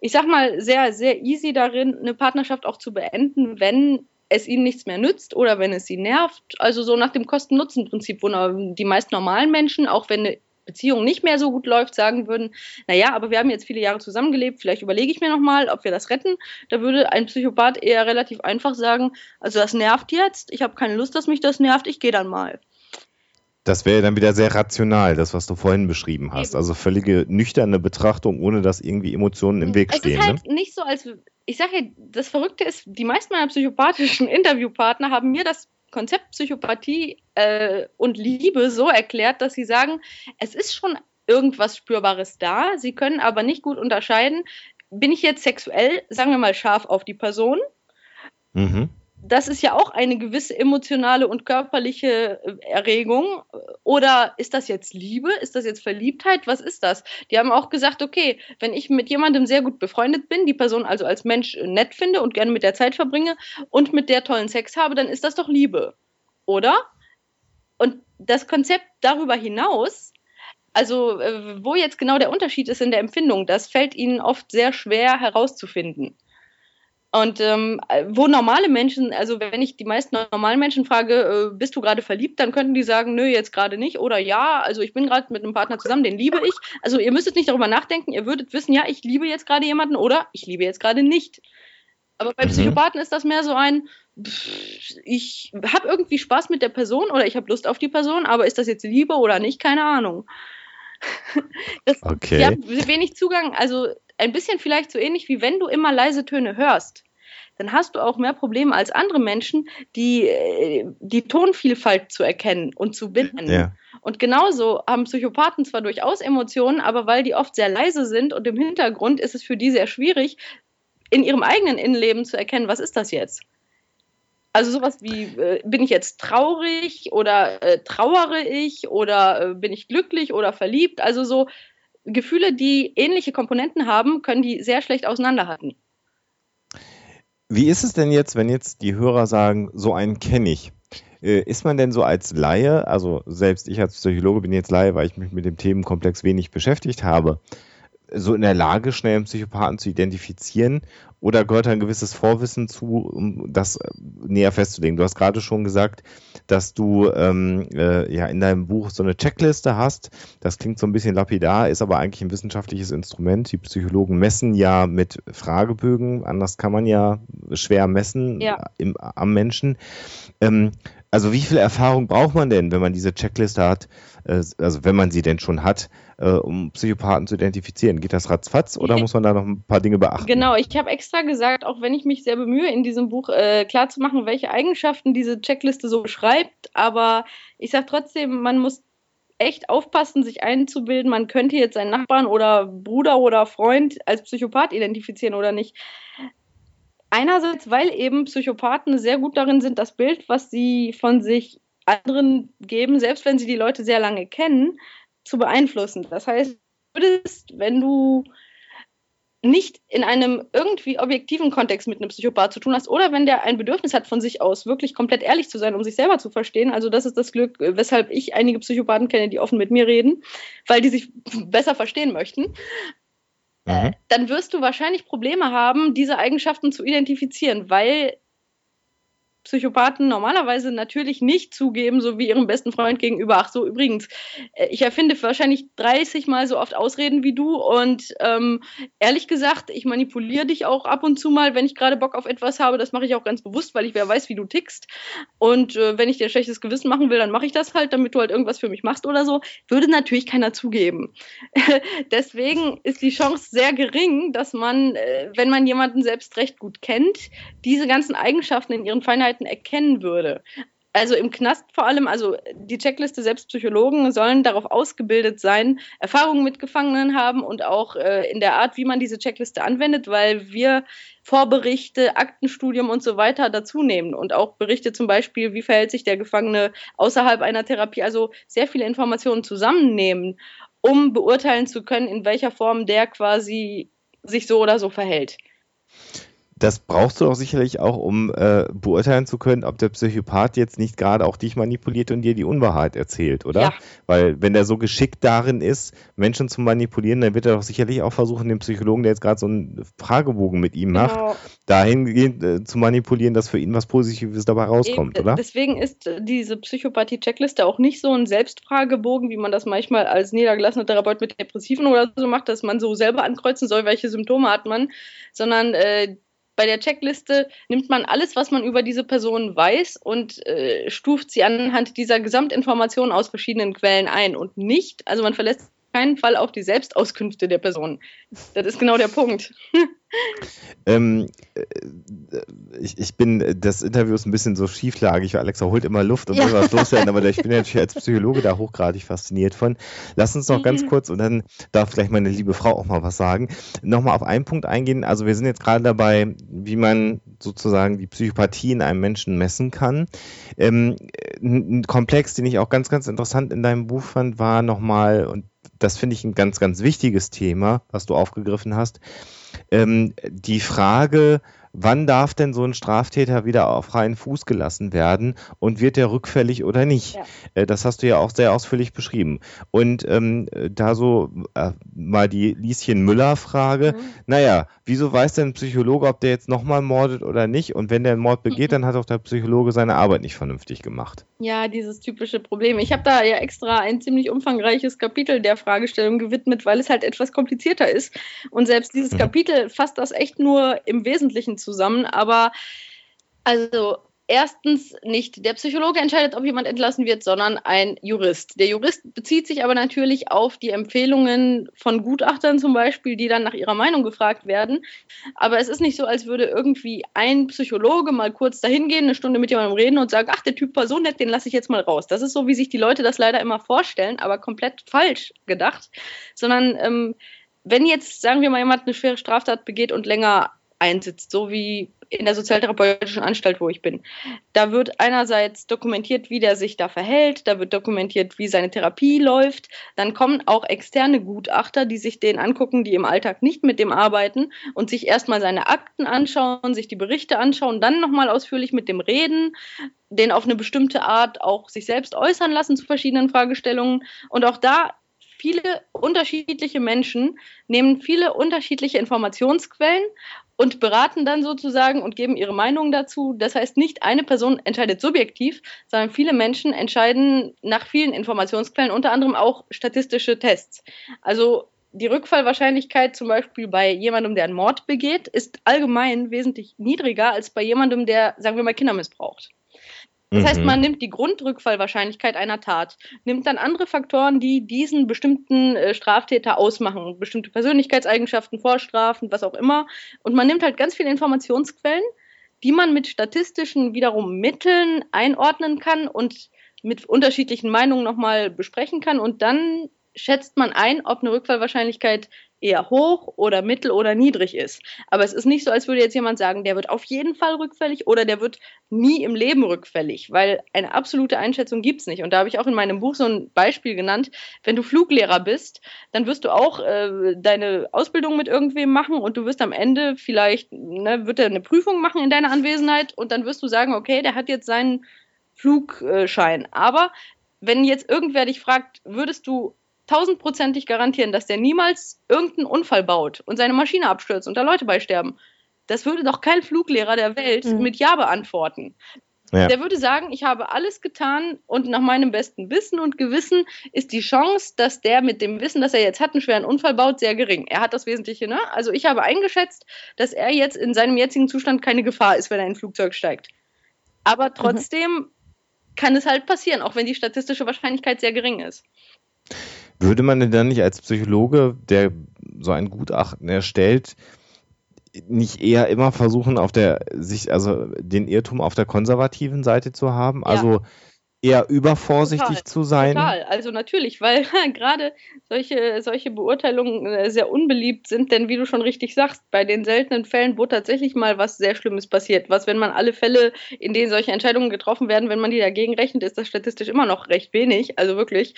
ich sag mal, sehr, sehr easy darin, eine Partnerschaft auch zu beenden, wenn es ihnen nichts mehr nützt oder wenn es sie nervt. Also so nach dem Kosten-Nutzen-Prinzip, wo die meisten normalen Menschen, auch wenn eine Beziehung nicht mehr so gut läuft, sagen würden, naja, aber wir haben jetzt viele Jahre zusammengelebt, vielleicht überlege ich mir nochmal, ob wir das retten. Da würde ein Psychopath eher relativ einfach sagen, also das nervt jetzt, ich habe keine Lust, dass mich das nervt, ich gehe dann mal. Das wäre dann wieder sehr rational, das, was du vorhin beschrieben hast. Eben. Also völlige nüchterne Betrachtung, ohne dass irgendwie Emotionen im Weg stehen. Es ist halt ne? nicht so, als ich sage ja, das Verrückte ist, die meisten meiner psychopathischen Interviewpartner haben mir das Konzept Psychopathie äh, und Liebe so erklärt, dass sie sagen, es ist schon irgendwas Spürbares da, sie können aber nicht gut unterscheiden, bin ich jetzt sexuell, sagen wir mal, scharf auf die Person? Mhm das ist ja auch eine gewisse emotionale und körperliche äh, Erregung. Oder ist das jetzt Liebe? Ist das jetzt Verliebtheit? Was ist das? Die haben auch gesagt, okay, wenn ich mit jemandem sehr gut befreundet bin, die Person also als Mensch nett finde und gerne mit der Zeit verbringe und mit der tollen Sex habe, dann ist das doch Liebe. Oder? Und das Konzept darüber hinaus, also äh, wo jetzt genau der Unterschied ist in der Empfindung, das fällt ihnen oft sehr schwer herauszufinden. Und ähm, wo normale Menschen, also wenn ich die meisten normalen Menschen frage, äh, bist du gerade verliebt, dann könnten die sagen, nö, jetzt gerade nicht. Oder ja, also ich bin gerade mit einem Partner zusammen, den liebe ich. Also ihr müsstet nicht darüber nachdenken, ihr würdet wissen, ja, ich liebe jetzt gerade jemanden oder ich liebe jetzt gerade nicht. Aber bei mhm. Psychopathen ist das mehr so ein, pff, ich habe irgendwie Spaß mit der Person oder ich habe Lust auf die Person, aber ist das jetzt Liebe oder nicht? Keine Ahnung. Das, okay. Sie haben wenig Zugang, also ein bisschen vielleicht so ähnlich wie wenn du immer leise Töne hörst, dann hast du auch mehr Probleme als andere Menschen, die äh, die Tonvielfalt zu erkennen und zu binden. Ja. Und genauso haben Psychopathen zwar durchaus Emotionen, aber weil die oft sehr leise sind und im Hintergrund ist es für die sehr schwierig, in ihrem eigenen Innenleben zu erkennen, was ist das jetzt? Also sowas wie, äh, bin ich jetzt traurig oder äh, trauere ich oder äh, bin ich glücklich oder verliebt? Also so Gefühle, die ähnliche Komponenten haben, können die sehr schlecht auseinanderhalten. Wie ist es denn jetzt, wenn jetzt die Hörer sagen, so einen kenne ich? Äh, ist man denn so als Laie, also selbst ich als Psychologe bin jetzt Laie, weil ich mich mit dem Themenkomplex wenig beschäftigt habe, so in der Lage, schnell einen Psychopathen zu identifizieren? Oder gehört ein gewisses Vorwissen zu, um das äh, näher festzulegen? Du hast gerade schon gesagt, dass du ähm, äh, ja in deinem Buch so eine Checkliste hast. Das klingt so ein bisschen lapidar, ist aber eigentlich ein wissenschaftliches Instrument. Die Psychologen messen ja mit Fragebögen, anders kann man ja schwer messen ja. Im, am Menschen. Ähm, also wie viel Erfahrung braucht man denn, wenn man diese Checkliste hat, also wenn man sie denn schon hat, äh, um Psychopathen zu identifizieren? Geht das ratzfatz oder muss man da noch ein paar Dinge beachten? Genau, ich habe extra gesagt, auch wenn ich mich sehr bemühe, in diesem Buch äh, klarzumachen, welche Eigenschaften diese Checkliste so beschreibt, aber ich sage trotzdem, man muss echt aufpassen, sich einzubilden, man könnte jetzt seinen Nachbarn oder Bruder oder Freund als Psychopath identifizieren oder nicht. Einerseits, weil eben Psychopathen sehr gut darin sind, das Bild, was sie von sich anderen geben, selbst wenn sie die Leute sehr lange kennen, zu beeinflussen. Das heißt, würdest, wenn du nicht in einem irgendwie objektiven Kontext mit einem Psychopath zu tun hast oder wenn der ein Bedürfnis hat, von sich aus wirklich komplett ehrlich zu sein, um sich selber zu verstehen. Also das ist das Glück, weshalb ich einige Psychopathen kenne, die offen mit mir reden, weil die sich besser verstehen möchten. Mhm. dann wirst du wahrscheinlich Probleme haben, diese Eigenschaften zu identifizieren, weil Psychopathen normalerweise natürlich nicht zugeben, so wie ihrem besten Freund gegenüber. Ach so, übrigens, äh, ich erfinde wahrscheinlich 30 Mal so oft Ausreden wie du und ähm, ehrlich gesagt, ich manipuliere dich auch ab und zu mal, wenn ich gerade Bock auf etwas habe. Das mache ich auch ganz bewusst, weil ich wer weiß, wie du tickst. Und äh, wenn ich dir ein schlechtes Gewissen machen will, dann mache ich das halt, damit du halt irgendwas für mich machst oder so. Würde natürlich keiner zugeben. Deswegen ist die Chance sehr gering, dass man, äh, wenn man jemanden selbst recht gut kennt, diese ganzen Eigenschaften in ihren Feinheiten Möglichkeiten erkennen würde. Also im Knast vor allem, also die Checkliste selbst Psychologen sollen darauf ausgebildet sein, Erfahrungen mit Gefangenen haben und auch äh, in der Art, wie man diese Checkliste anwendet, weil wir Vorberichte, Aktenstudium und so weiter dazu nehmen und auch Berichte zum Beispiel, wie verhält sich der Gefangene außerhalb einer Therapie, also sehr viele Informationen zusammennehmen, um beurteilen zu können, in welcher Form der quasi sich so oder so verhält das brauchst du doch sicherlich auch, um äh, beurteilen zu können, ob der Psychopath jetzt nicht gerade auch dich manipuliert und dir die Unwahrheit erzählt, oder? Ja. Weil wenn er so geschickt darin ist, Menschen zu manipulieren, dann wird er doch sicherlich auch versuchen, den Psychologen, der jetzt gerade so einen Fragebogen mit ihm macht, genau. dahingehend äh, zu manipulieren, dass für ihn was Positives dabei rauskommt, Eben, oder? Deswegen ist diese Psychopathie-Checkliste auch nicht so ein Selbstfragebogen, wie man das manchmal als niedergelassener Therapeut mit Depressiven oder so macht, dass man so selber ankreuzen soll, welche Symptome hat man, sondern äh, bei der Checkliste nimmt man alles, was man über diese Person weiß und äh, stuft sie anhand dieser Gesamtinformationen aus verschiedenen Quellen ein und nicht, also man verlässt keinen Fall auf die Selbstauskünfte der Person. Das ist genau der Punkt. ähm, äh, ich, ich bin, das Interview ist ein bisschen so schieflagig, weil Alexa holt immer Luft und ja. will was loswerden, aber ich bin natürlich als Psychologe da hochgradig fasziniert von. Lass uns noch ganz mhm. kurz und dann darf vielleicht meine liebe Frau auch mal was sagen. Nochmal auf einen Punkt eingehen. Also wir sind jetzt gerade dabei, wie man sozusagen die Psychopathie in einem Menschen messen kann. Ähm, ein Komplex, den ich auch ganz, ganz interessant in deinem Buch fand, war nochmal, und das finde ich ein ganz, ganz wichtiges Thema, was du aufgegriffen hast. Ähm, die Frage, wann darf denn so ein Straftäter wieder auf freien Fuß gelassen werden und wird der rückfällig oder nicht? Ja. Äh, das hast du ja auch sehr ausführlich beschrieben. Und ähm, da so äh, mal die Lieschen Müller-Frage, mhm. naja, wieso weiß denn ein Psychologe, ob der jetzt nochmal mordet oder nicht? Und wenn der einen Mord begeht, mhm. dann hat auch der Psychologe seine Arbeit nicht vernünftig gemacht. Ja, dieses typische Problem. Ich habe da ja extra ein ziemlich umfangreiches Kapitel der Fragestellung gewidmet, weil es halt etwas komplizierter ist. Und selbst dieses mhm. Kapitel fasst das echt nur im Wesentlichen zusammen. Aber also erstens nicht der Psychologe entscheidet, ob jemand entlassen wird, sondern ein Jurist. Der Jurist bezieht sich aber natürlich auf die Empfehlungen von Gutachtern zum Beispiel, die dann nach ihrer Meinung gefragt werden. Aber es ist nicht so, als würde irgendwie ein Psychologe mal kurz dahin gehen, eine Stunde mit jemandem reden und sagen, ach, der Typ war so nett, den lasse ich jetzt mal raus. Das ist so, wie sich die Leute das leider immer vorstellen, aber komplett falsch gedacht. Sondern ähm, wenn jetzt, sagen wir mal, jemand eine schwere Straftat begeht und länger einsitzt, so wie in der sozialtherapeutischen Anstalt, wo ich bin. Da wird einerseits dokumentiert, wie der sich da verhält, da wird dokumentiert, wie seine Therapie läuft. Dann kommen auch externe Gutachter, die sich den angucken, die im Alltag nicht mit dem arbeiten und sich erstmal seine Akten anschauen, sich die Berichte anschauen, dann nochmal ausführlich mit dem reden, den auf eine bestimmte Art auch sich selbst äußern lassen zu verschiedenen Fragestellungen. Und auch da viele unterschiedliche Menschen nehmen viele unterschiedliche Informationsquellen und beraten dann sozusagen und geben ihre Meinung dazu. Das heißt, nicht eine Person entscheidet subjektiv, sondern viele Menschen entscheiden nach vielen Informationsquellen, unter anderem auch statistische Tests. Also die Rückfallwahrscheinlichkeit zum Beispiel bei jemandem, der einen Mord begeht, ist allgemein wesentlich niedriger als bei jemandem, der, sagen wir mal, Kinder missbraucht. Das heißt, mhm. man nimmt die Grundrückfallwahrscheinlichkeit einer Tat, nimmt dann andere Faktoren, die diesen bestimmten äh, Straftäter ausmachen, bestimmte Persönlichkeitseigenschaften, Vorstrafen, was auch immer, und man nimmt halt ganz viele Informationsquellen, die man mit statistischen wiederum Mitteln einordnen kann und mit unterschiedlichen Meinungen nochmal besprechen kann. Und dann schätzt man ein, ob eine Rückfallwahrscheinlichkeit eher hoch oder mittel oder niedrig ist. Aber es ist nicht so, als würde jetzt jemand sagen, der wird auf jeden Fall rückfällig oder der wird nie im Leben rückfällig, weil eine absolute Einschätzung gibt es nicht. Und da habe ich auch in meinem Buch so ein Beispiel genannt. Wenn du Fluglehrer bist, dann wirst du auch äh, deine Ausbildung mit irgendwem machen und du wirst am Ende vielleicht, ne, wird er eine Prüfung machen in deiner Anwesenheit und dann wirst du sagen, okay, der hat jetzt seinen Flugschein. Aber wenn jetzt irgendwer dich fragt, würdest du tausendprozentig garantieren, dass der niemals irgendeinen Unfall baut und seine Maschine abstürzt und da Leute beisterben. Das würde doch kein Fluglehrer der Welt mhm. mit Ja beantworten. Ja. Der würde sagen, ich habe alles getan und nach meinem besten Wissen und Gewissen ist die Chance, dass der mit dem Wissen, dass er jetzt hat, einen schweren Unfall baut, sehr gering. Er hat das Wesentliche, ne? Also ich habe eingeschätzt, dass er jetzt in seinem jetzigen Zustand keine Gefahr ist, wenn er in ein Flugzeug steigt. Aber mhm. trotzdem mhm. kann es halt passieren, auch wenn die statistische Wahrscheinlichkeit sehr gering ist. Würde man denn dann nicht als Psychologe, der so ein Gutachten erstellt, nicht eher immer versuchen, auf der sich, also den Irrtum auf der konservativen Seite zu haben? Ja. Also eher übervorsichtig total, zu sein? Total, also natürlich, weil gerade solche, solche Beurteilungen äh, sehr unbeliebt sind, denn wie du schon richtig sagst, bei den seltenen Fällen, wo tatsächlich mal was sehr Schlimmes passiert, was, wenn man alle Fälle, in denen solche Entscheidungen getroffen werden, wenn man die dagegen rechnet, ist das statistisch immer noch recht wenig, also wirklich.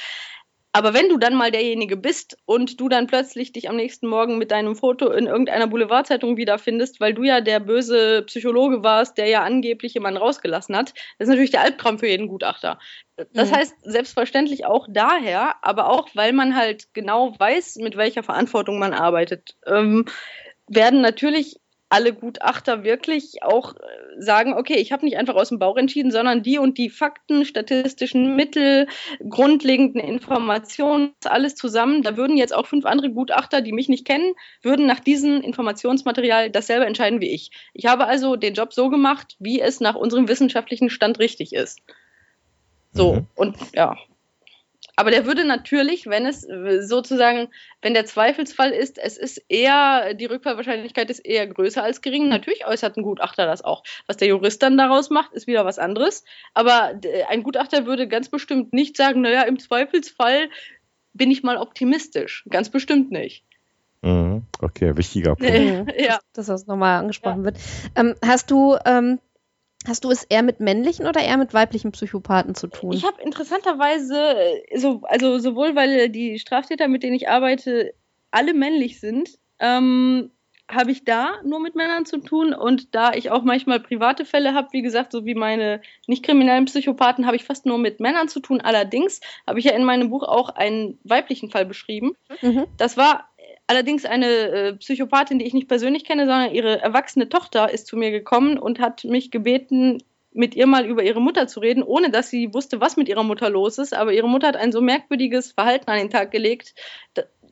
Aber wenn du dann mal derjenige bist und du dann plötzlich dich am nächsten Morgen mit deinem Foto in irgendeiner Boulevardzeitung wiederfindest, weil du ja der böse Psychologe warst, der ja angeblich jemanden rausgelassen hat, das ist natürlich der Albtraum für jeden Gutachter. Das mhm. heißt, selbstverständlich auch daher, aber auch, weil man halt genau weiß, mit welcher Verantwortung man arbeitet, ähm, werden natürlich alle Gutachter wirklich auch äh, sagen, okay, ich habe nicht einfach aus dem Bauch entschieden, sondern die und die Fakten, statistischen Mittel, grundlegenden Informationen, alles zusammen. Da würden jetzt auch fünf andere Gutachter, die mich nicht kennen, würden nach diesem Informationsmaterial dasselbe entscheiden wie ich. Ich habe also den Job so gemacht, wie es nach unserem wissenschaftlichen Stand richtig ist. So, mhm. und ja, aber der würde natürlich, wenn es sozusagen, wenn der Zweifelsfall ist, es ist eher, die Rückfallwahrscheinlichkeit ist eher größer als gering. Natürlich äußert ein Gutachter das auch. Was der Jurist dann daraus macht, ist wieder was anderes. Aber ein Gutachter würde ganz bestimmt nicht sagen, naja, im Zweifelsfall bin ich mal optimistisch. Ganz bestimmt nicht. Mhm. Okay, wichtiger Punkt. ja. Dass das nochmal angesprochen ja. wird. Ähm, hast du ähm, Hast du es eher mit männlichen oder eher mit weiblichen Psychopathen zu tun? Ich habe interessanterweise, äh, so, also sowohl weil die Straftäter, mit denen ich arbeite, alle männlich sind, ähm, habe ich da nur mit Männern zu tun und da ich auch manchmal private Fälle habe, wie gesagt, so wie meine nicht kriminellen Psychopathen, habe ich fast nur mit Männern zu tun. Allerdings habe ich ja in meinem Buch auch einen weiblichen Fall beschrieben. Mhm. Das war allerdings eine äh, Psychopathin, die ich nicht persönlich kenne, sondern ihre erwachsene Tochter ist zu mir gekommen und hat mich gebeten, mit ihr mal über ihre Mutter zu reden, ohne dass sie wusste, was mit ihrer Mutter los ist. Aber ihre Mutter hat ein so merkwürdiges Verhalten an den Tag gelegt,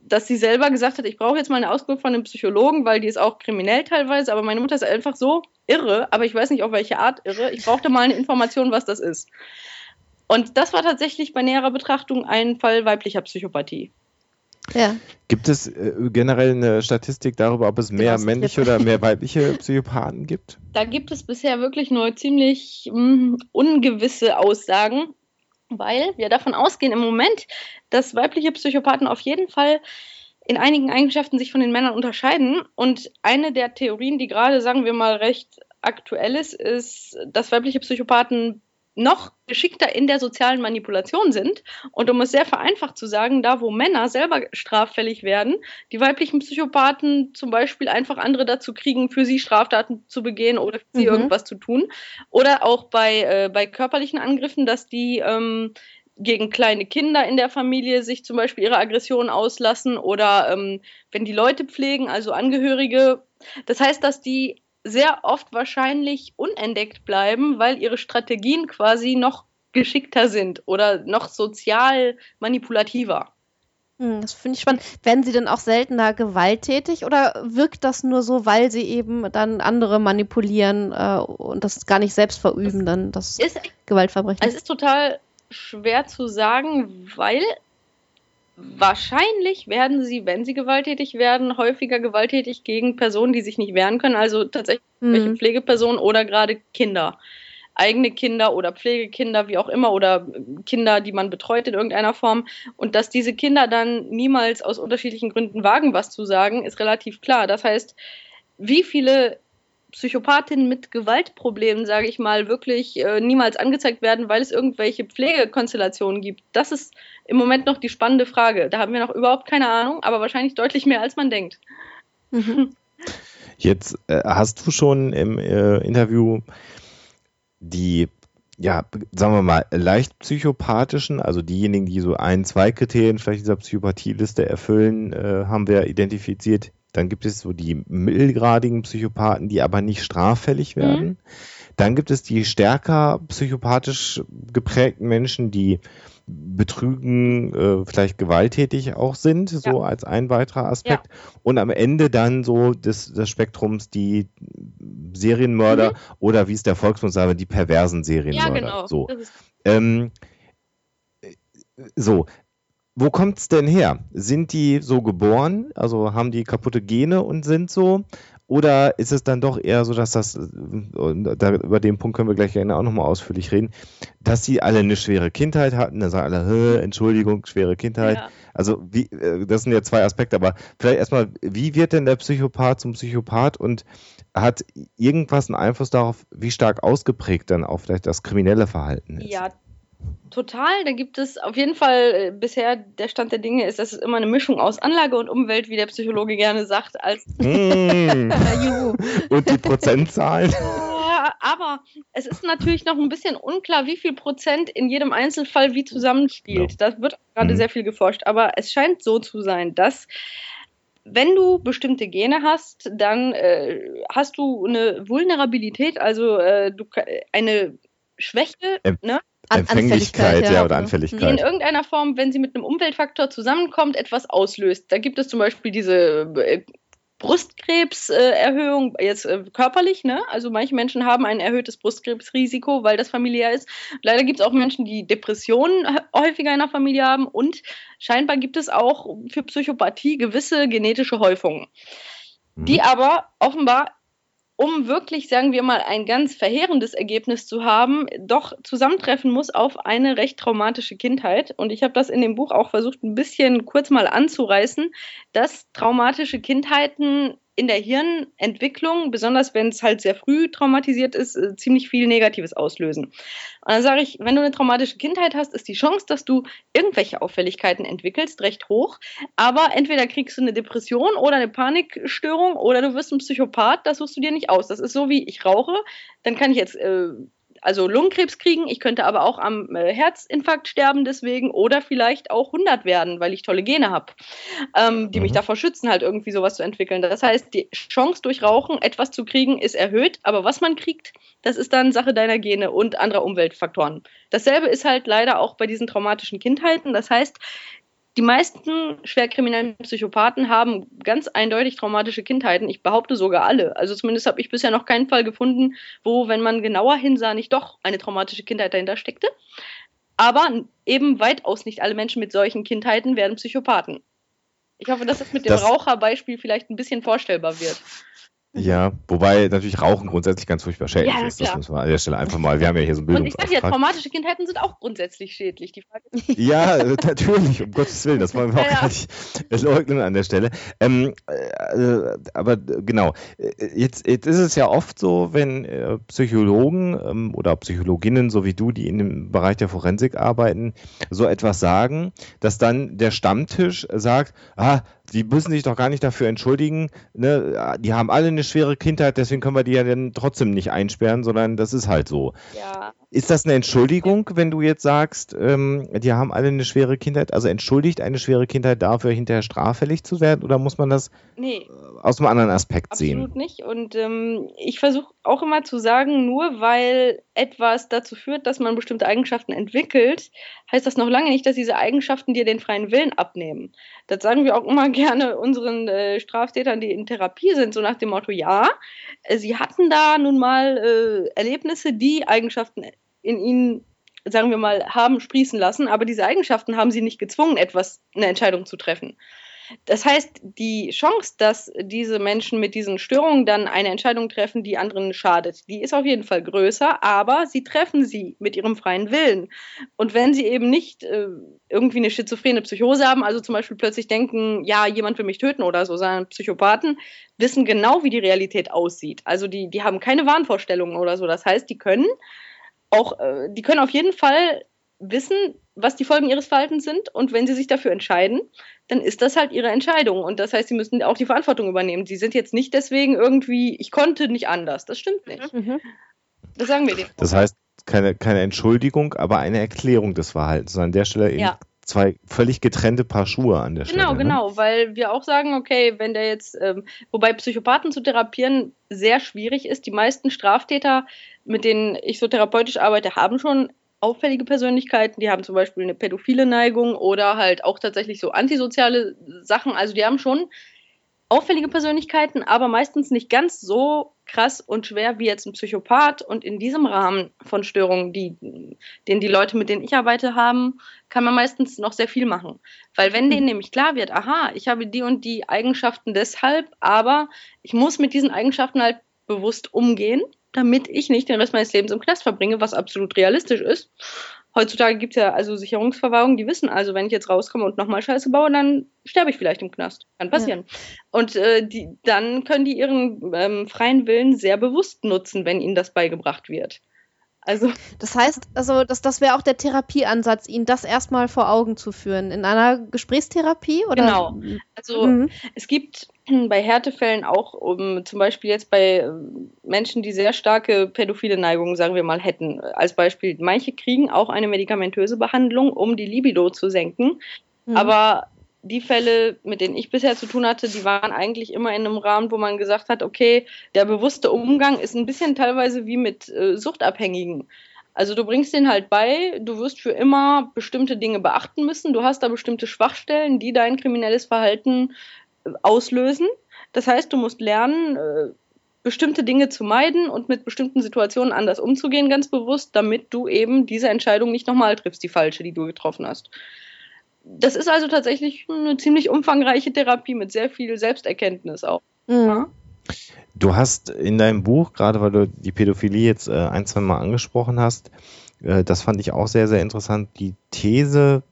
dass sie selber gesagt hat, ich brauche jetzt mal eine Auskunft von einem Psychologen, weil die ist auch kriminell teilweise, aber meine Mutter ist einfach so irre, aber ich weiß nicht auf welche Art irre. Ich brauchte mal eine Information, was das ist. Und das war tatsächlich bei näherer Betrachtung ein Fall weiblicher Psychopathie. Ja. Gibt es äh, generell eine Statistik darüber, ob es mehr genau, männliche oder mehr weibliche Psychopathen gibt? Da gibt es bisher wirklich nur ziemlich mh, hm, ungewisse Aussagen, weil wir davon ausgehen im Moment, dass weibliche Psychopathen auf jeden Fall in einigen Eigenschaften sich von den Männern unterscheiden. Und eine der Theorien, die gerade, sagen wir mal, recht aktuell ist, ist, dass weibliche Psychopathen noch geschickter in der sozialen Manipulation sind. Und um es sehr vereinfacht zu sagen, da wo Männer selber straffällig werden, die weiblichen Psychopathen zum Beispiel einfach andere dazu kriegen, für sie Straftaten zu begehen oder für sie mhm. irgendwas zu tun. Oder auch bei, äh, bei körperlichen Angriffen, dass die ähm, gegen kleine Kinder in der Familie sich zum Beispiel ihre Aggression auslassen oder ähm, wenn die Leute pflegen, also Angehörige. Das heißt, dass die sehr oft wahrscheinlich unentdeckt bleiben, weil ihre Strategien quasi noch geschickter sind oder noch sozial manipulativer. Hm, das finde ich spannend. Werden sie denn auch seltener gewalttätig oder wirkt das nur so, weil sie eben dann andere manipulieren äh, und das gar nicht selbst verüben, dann das ist, Gewaltverbrechen? Es ist total schwer zu sagen, weil wahrscheinlich werden sie, wenn sie gewalttätig werden, häufiger gewalttätig gegen Personen, die sich nicht wehren können, also tatsächlich mhm. Pflegepersonen oder gerade Kinder. Eigene Kinder oder Pflegekinder, wie auch immer, oder Kinder, die man betreut in irgendeiner Form. Und dass diese Kinder dann niemals aus unterschiedlichen Gründen wagen, was zu sagen, ist relativ klar. Das heißt, wie viele Psychopathinnen mit Gewaltproblemen, sage ich mal, wirklich äh, niemals angezeigt werden, weil es irgendwelche Pflegekonstellationen gibt. Das ist im Moment noch die spannende Frage. Da haben wir noch überhaupt keine Ahnung, aber wahrscheinlich deutlich mehr, als man denkt. Mhm. Jetzt äh, hast du schon im äh, Interview die, ja, sagen wir mal, leicht psychopathischen, also diejenigen, die so ein, zwei Kriterien vielleicht dieser Psychopathieliste erfüllen, äh, haben wir identifiziert. Dann gibt es so die mittelgradigen Psychopathen, die aber nicht straffällig mhm. werden. Mhm. Dann gibt es die stärker psychopathisch geprägten Menschen, die betrügen, äh, vielleicht gewalttätig auch sind, so ja. als ein weiterer Aspekt. Ja. Und am Ende dann so des, des Spektrums die Serienmörder mhm. oder wie es der Volksmund sagt, die perversen Serienmörder. Ja, genau. So. Ähm, so, wo kommt es denn her? Sind die so geboren, also haben die kaputte Gene und sind so? Oder ist es dann doch eher so, dass das, da, über den Punkt können wir gleich gerne auch nochmal ausführlich reden, dass sie alle eine schwere Kindheit hatten, dann sagen alle, Entschuldigung, schwere Kindheit. Ja. Also wie, äh, das sind ja zwei Aspekte, aber vielleicht erstmal, wie wird denn der Psychopath zum Psychopath und hat irgendwas einen Einfluss darauf, wie stark ausgeprägt dann auch vielleicht das kriminelle Verhalten ist? Ja, Total, da gibt es auf jeden Fall äh, bisher der Stand der Dinge ist, dass es immer eine Mischung aus Anlage und Umwelt, wie der Psychologe gerne sagt, als mm. und die Prozentzahlen. aber es ist natürlich noch ein bisschen unklar, wie viel Prozent in jedem Einzelfall wie zusammenspielt. Ja. Da wird gerade mhm. sehr viel geforscht, aber es scheint so zu sein, dass wenn du bestimmte Gene hast, dann äh, hast du eine Vulnerabilität, also äh, du, eine Schwäche, ähm, ne? Empfänglichkeit, ja, oder Anfälligkeit. Die in irgendeiner Form, wenn sie mit einem Umweltfaktor zusammenkommt, etwas auslöst. Da gibt es zum Beispiel diese äh, Brustkrebserhöhung, jetzt äh, körperlich, ne? Also manche Menschen haben ein erhöhtes Brustkrebsrisiko, weil das familiär ist. Leider gibt es auch Menschen, die Depressionen häufiger in der Familie haben und scheinbar gibt es auch für Psychopathie gewisse genetische Häufungen, die mhm. aber offenbar um wirklich, sagen wir mal, ein ganz verheerendes Ergebnis zu haben, doch zusammentreffen muss auf eine recht traumatische Kindheit. Und ich habe das in dem Buch auch versucht, ein bisschen kurz mal anzureißen, dass traumatische Kindheiten in der Hirnentwicklung, besonders wenn es halt sehr früh traumatisiert ist, äh, ziemlich viel Negatives auslösen. Und dann sage ich, wenn du eine traumatische Kindheit hast, ist die Chance, dass du irgendwelche Auffälligkeiten entwickelst, recht hoch. Aber entweder kriegst du eine Depression oder eine Panikstörung oder du wirst ein Psychopath, das suchst du dir nicht aus. Das ist so wie ich rauche, dann kann ich jetzt äh, also Lungenkrebs kriegen. Ich könnte aber auch am äh, Herzinfarkt sterben deswegen oder vielleicht auch 100 werden, weil ich tolle Gene habe, ähm, die mhm. mich davor schützen, halt irgendwie sowas zu entwickeln. Das heißt, die Chance durch Rauchen etwas zu kriegen ist erhöht, aber was man kriegt, das ist dann Sache deiner Gene und anderer Umweltfaktoren. Dasselbe ist halt leider auch bei diesen traumatischen Kindheiten. Das heißt, die meisten schwerkriminellen Psychopathen haben ganz eindeutig traumatische Kindheiten. Ich behaupte sogar alle. Also zumindest habe ich bisher noch keinen Fall gefunden, wo, wenn man genauer hinsah, nicht doch eine traumatische Kindheit dahinter steckte. Aber eben weitaus nicht alle Menschen mit solchen Kindheiten werden Psychopathen. Ich hoffe, dass das mit dem das Raucherbeispiel vielleicht ein bisschen vorstellbar wird. Ja, wobei natürlich Rauchen grundsätzlich ganz furchtbar schädlich ja, ist. Das muss man an der Stelle einfach mal. Wir haben ja hier so ein Bildungsauftrag. Und ich sage ja, traumatische Kindheiten sind auch grundsätzlich schädlich. Die Frage ja, natürlich, um Gottes Willen. Das wollen wir auch ja, gar nicht leugnen an der Stelle. Ähm, äh, aber genau, jetzt, jetzt ist es ja oft so, wenn äh, Psychologen ähm, oder Psychologinnen, so wie du, die in dem Bereich der Forensik arbeiten, so etwas sagen, dass dann der Stammtisch sagt, ah, die müssen sich doch gar nicht dafür entschuldigen. Ne? Die haben alle eine schwere Kindheit, deswegen können wir die ja dann trotzdem nicht einsperren, sondern das ist halt so. Ja. Ist das eine Entschuldigung, wenn du jetzt sagst, ähm, die haben alle eine schwere Kindheit? Also entschuldigt eine schwere Kindheit dafür, hinterher straffällig zu werden? Oder muss man das nee, aus einem anderen Aspekt absolut sehen? Absolut nicht. Und ähm, ich versuche auch immer zu sagen, nur weil etwas dazu führt, dass man bestimmte Eigenschaften entwickelt, heißt das noch lange nicht, dass diese Eigenschaften dir den freien Willen abnehmen. Das sagen wir auch immer gerne unseren äh, Straftätern, die in Therapie sind, so nach dem Motto, ja, äh, sie hatten da nun mal äh, Erlebnisse, die Eigenschaften in ihnen, sagen wir mal, haben sprießen lassen, aber diese Eigenschaften haben sie nicht gezwungen, etwas, eine Entscheidung zu treffen. Das heißt, die Chance, dass diese Menschen mit diesen Störungen dann eine Entscheidung treffen, die anderen schadet, die ist auf jeden Fall größer, aber sie treffen sie mit ihrem freien Willen. Und wenn sie eben nicht äh, irgendwie eine schizophrene Psychose haben, also zum Beispiel plötzlich denken, ja, jemand will mich töten oder so, sondern Psychopathen wissen genau, wie die Realität aussieht. Also die, die haben keine Wahnvorstellungen oder so. Das heißt, die können auch, äh, die können auf jeden Fall wissen, was die Folgen ihres Verhaltens sind und wenn sie sich dafür entscheiden, dann ist das halt ihre Entscheidung und das heißt, sie müssen auch die Verantwortung übernehmen. Sie sind jetzt nicht deswegen irgendwie, ich konnte nicht anders. Das stimmt nicht. Mhm. Das sagen wir denen. Das heißt, keine, keine Entschuldigung, aber eine Erklärung des Verhaltens. An der Stelle ja. zwei völlig getrennte Paar Schuhe an der genau, Stelle. Genau, genau, ne? weil wir auch sagen, okay, wenn der jetzt, ähm, wobei Psychopathen zu therapieren sehr schwierig ist, die meisten Straftäter mit denen ich so therapeutisch arbeite, haben schon auffällige Persönlichkeiten, die haben zum Beispiel eine pädophile Neigung oder halt auch tatsächlich so antisoziale Sachen. Also die haben schon auffällige Persönlichkeiten, aber meistens nicht ganz so krass und schwer wie jetzt ein Psychopath. Und in diesem Rahmen von Störungen, die, den die Leute, mit denen ich arbeite, haben, kann man meistens noch sehr viel machen. Weil wenn denen nämlich klar wird, aha, ich habe die und die Eigenschaften deshalb, aber ich muss mit diesen Eigenschaften halt bewusst umgehen damit ich nicht den Rest meines Lebens im Knast verbringe, was absolut realistisch ist. Heutzutage gibt es ja also Sicherungsverwahrung, die wissen also, wenn ich jetzt rauskomme und nochmal Scheiße baue, dann sterbe ich vielleicht im Knast. Kann passieren. Ja. Und äh, die, dann können die ihren ähm, freien Willen sehr bewusst nutzen, wenn ihnen das beigebracht wird. Also das heißt, also das, das wäre auch der Therapieansatz, ihnen das erstmal vor Augen zu führen. In einer Gesprächstherapie oder? Genau. Also mhm. es gibt bei Härtefällen auch, um, zum Beispiel jetzt bei äh, Menschen, die sehr starke pädophile Neigungen, sagen wir mal, hätten. Als Beispiel, manche kriegen auch eine medikamentöse Behandlung, um die Libido zu senken. Mhm. Aber die Fälle, mit denen ich bisher zu tun hatte, die waren eigentlich immer in einem Rahmen, wo man gesagt hat, okay, der bewusste Umgang ist ein bisschen teilweise wie mit äh, Suchtabhängigen. Also du bringst den halt bei, du wirst für immer bestimmte Dinge beachten müssen, du hast da bestimmte Schwachstellen, die dein kriminelles Verhalten auslösen. Das heißt, du musst lernen, äh, bestimmte Dinge zu meiden und mit bestimmten Situationen anders umzugehen, ganz bewusst, damit du eben diese Entscheidung nicht nochmal triffst, die falsche, die du getroffen hast das ist also tatsächlich eine ziemlich umfangreiche Therapie mit sehr viel Selbsterkenntnis auch. Mhm. Du hast in deinem Buch, gerade weil du die Pädophilie jetzt äh, ein, zwei Mal angesprochen hast, äh, das fand ich auch sehr, sehr interessant, die These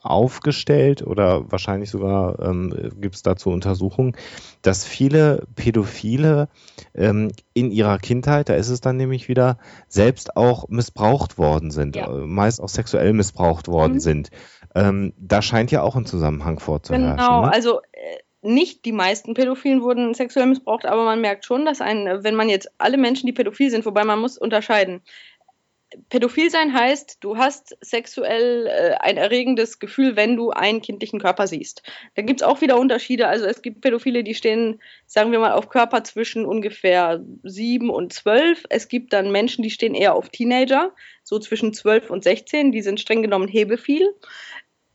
aufgestellt oder wahrscheinlich sogar ähm, gibt es dazu Untersuchungen, dass viele Pädophile ähm, in ihrer Kindheit, da ist es dann nämlich wieder, selbst auch missbraucht worden sind, ja. äh, meist auch sexuell missbraucht worden mhm. sind. Ähm, da scheint ja auch ein Zusammenhang vorzuherrschen. Genau, ne? also äh, nicht die meisten Pädophilen wurden sexuell missbraucht, aber man merkt schon, dass ein, wenn man jetzt alle Menschen, die pädophil sind, wobei man muss unterscheiden. Pädophil sein heißt, du hast sexuell äh, ein erregendes Gefühl, wenn du einen kindlichen Körper siehst. Da gibt es auch wieder Unterschiede. Also es gibt Pädophile, die stehen, sagen wir mal, auf Körper zwischen ungefähr sieben und zwölf. Es gibt dann Menschen, die stehen eher auf Teenager, so zwischen zwölf und sechzehn. Die sind streng genommen hebefiel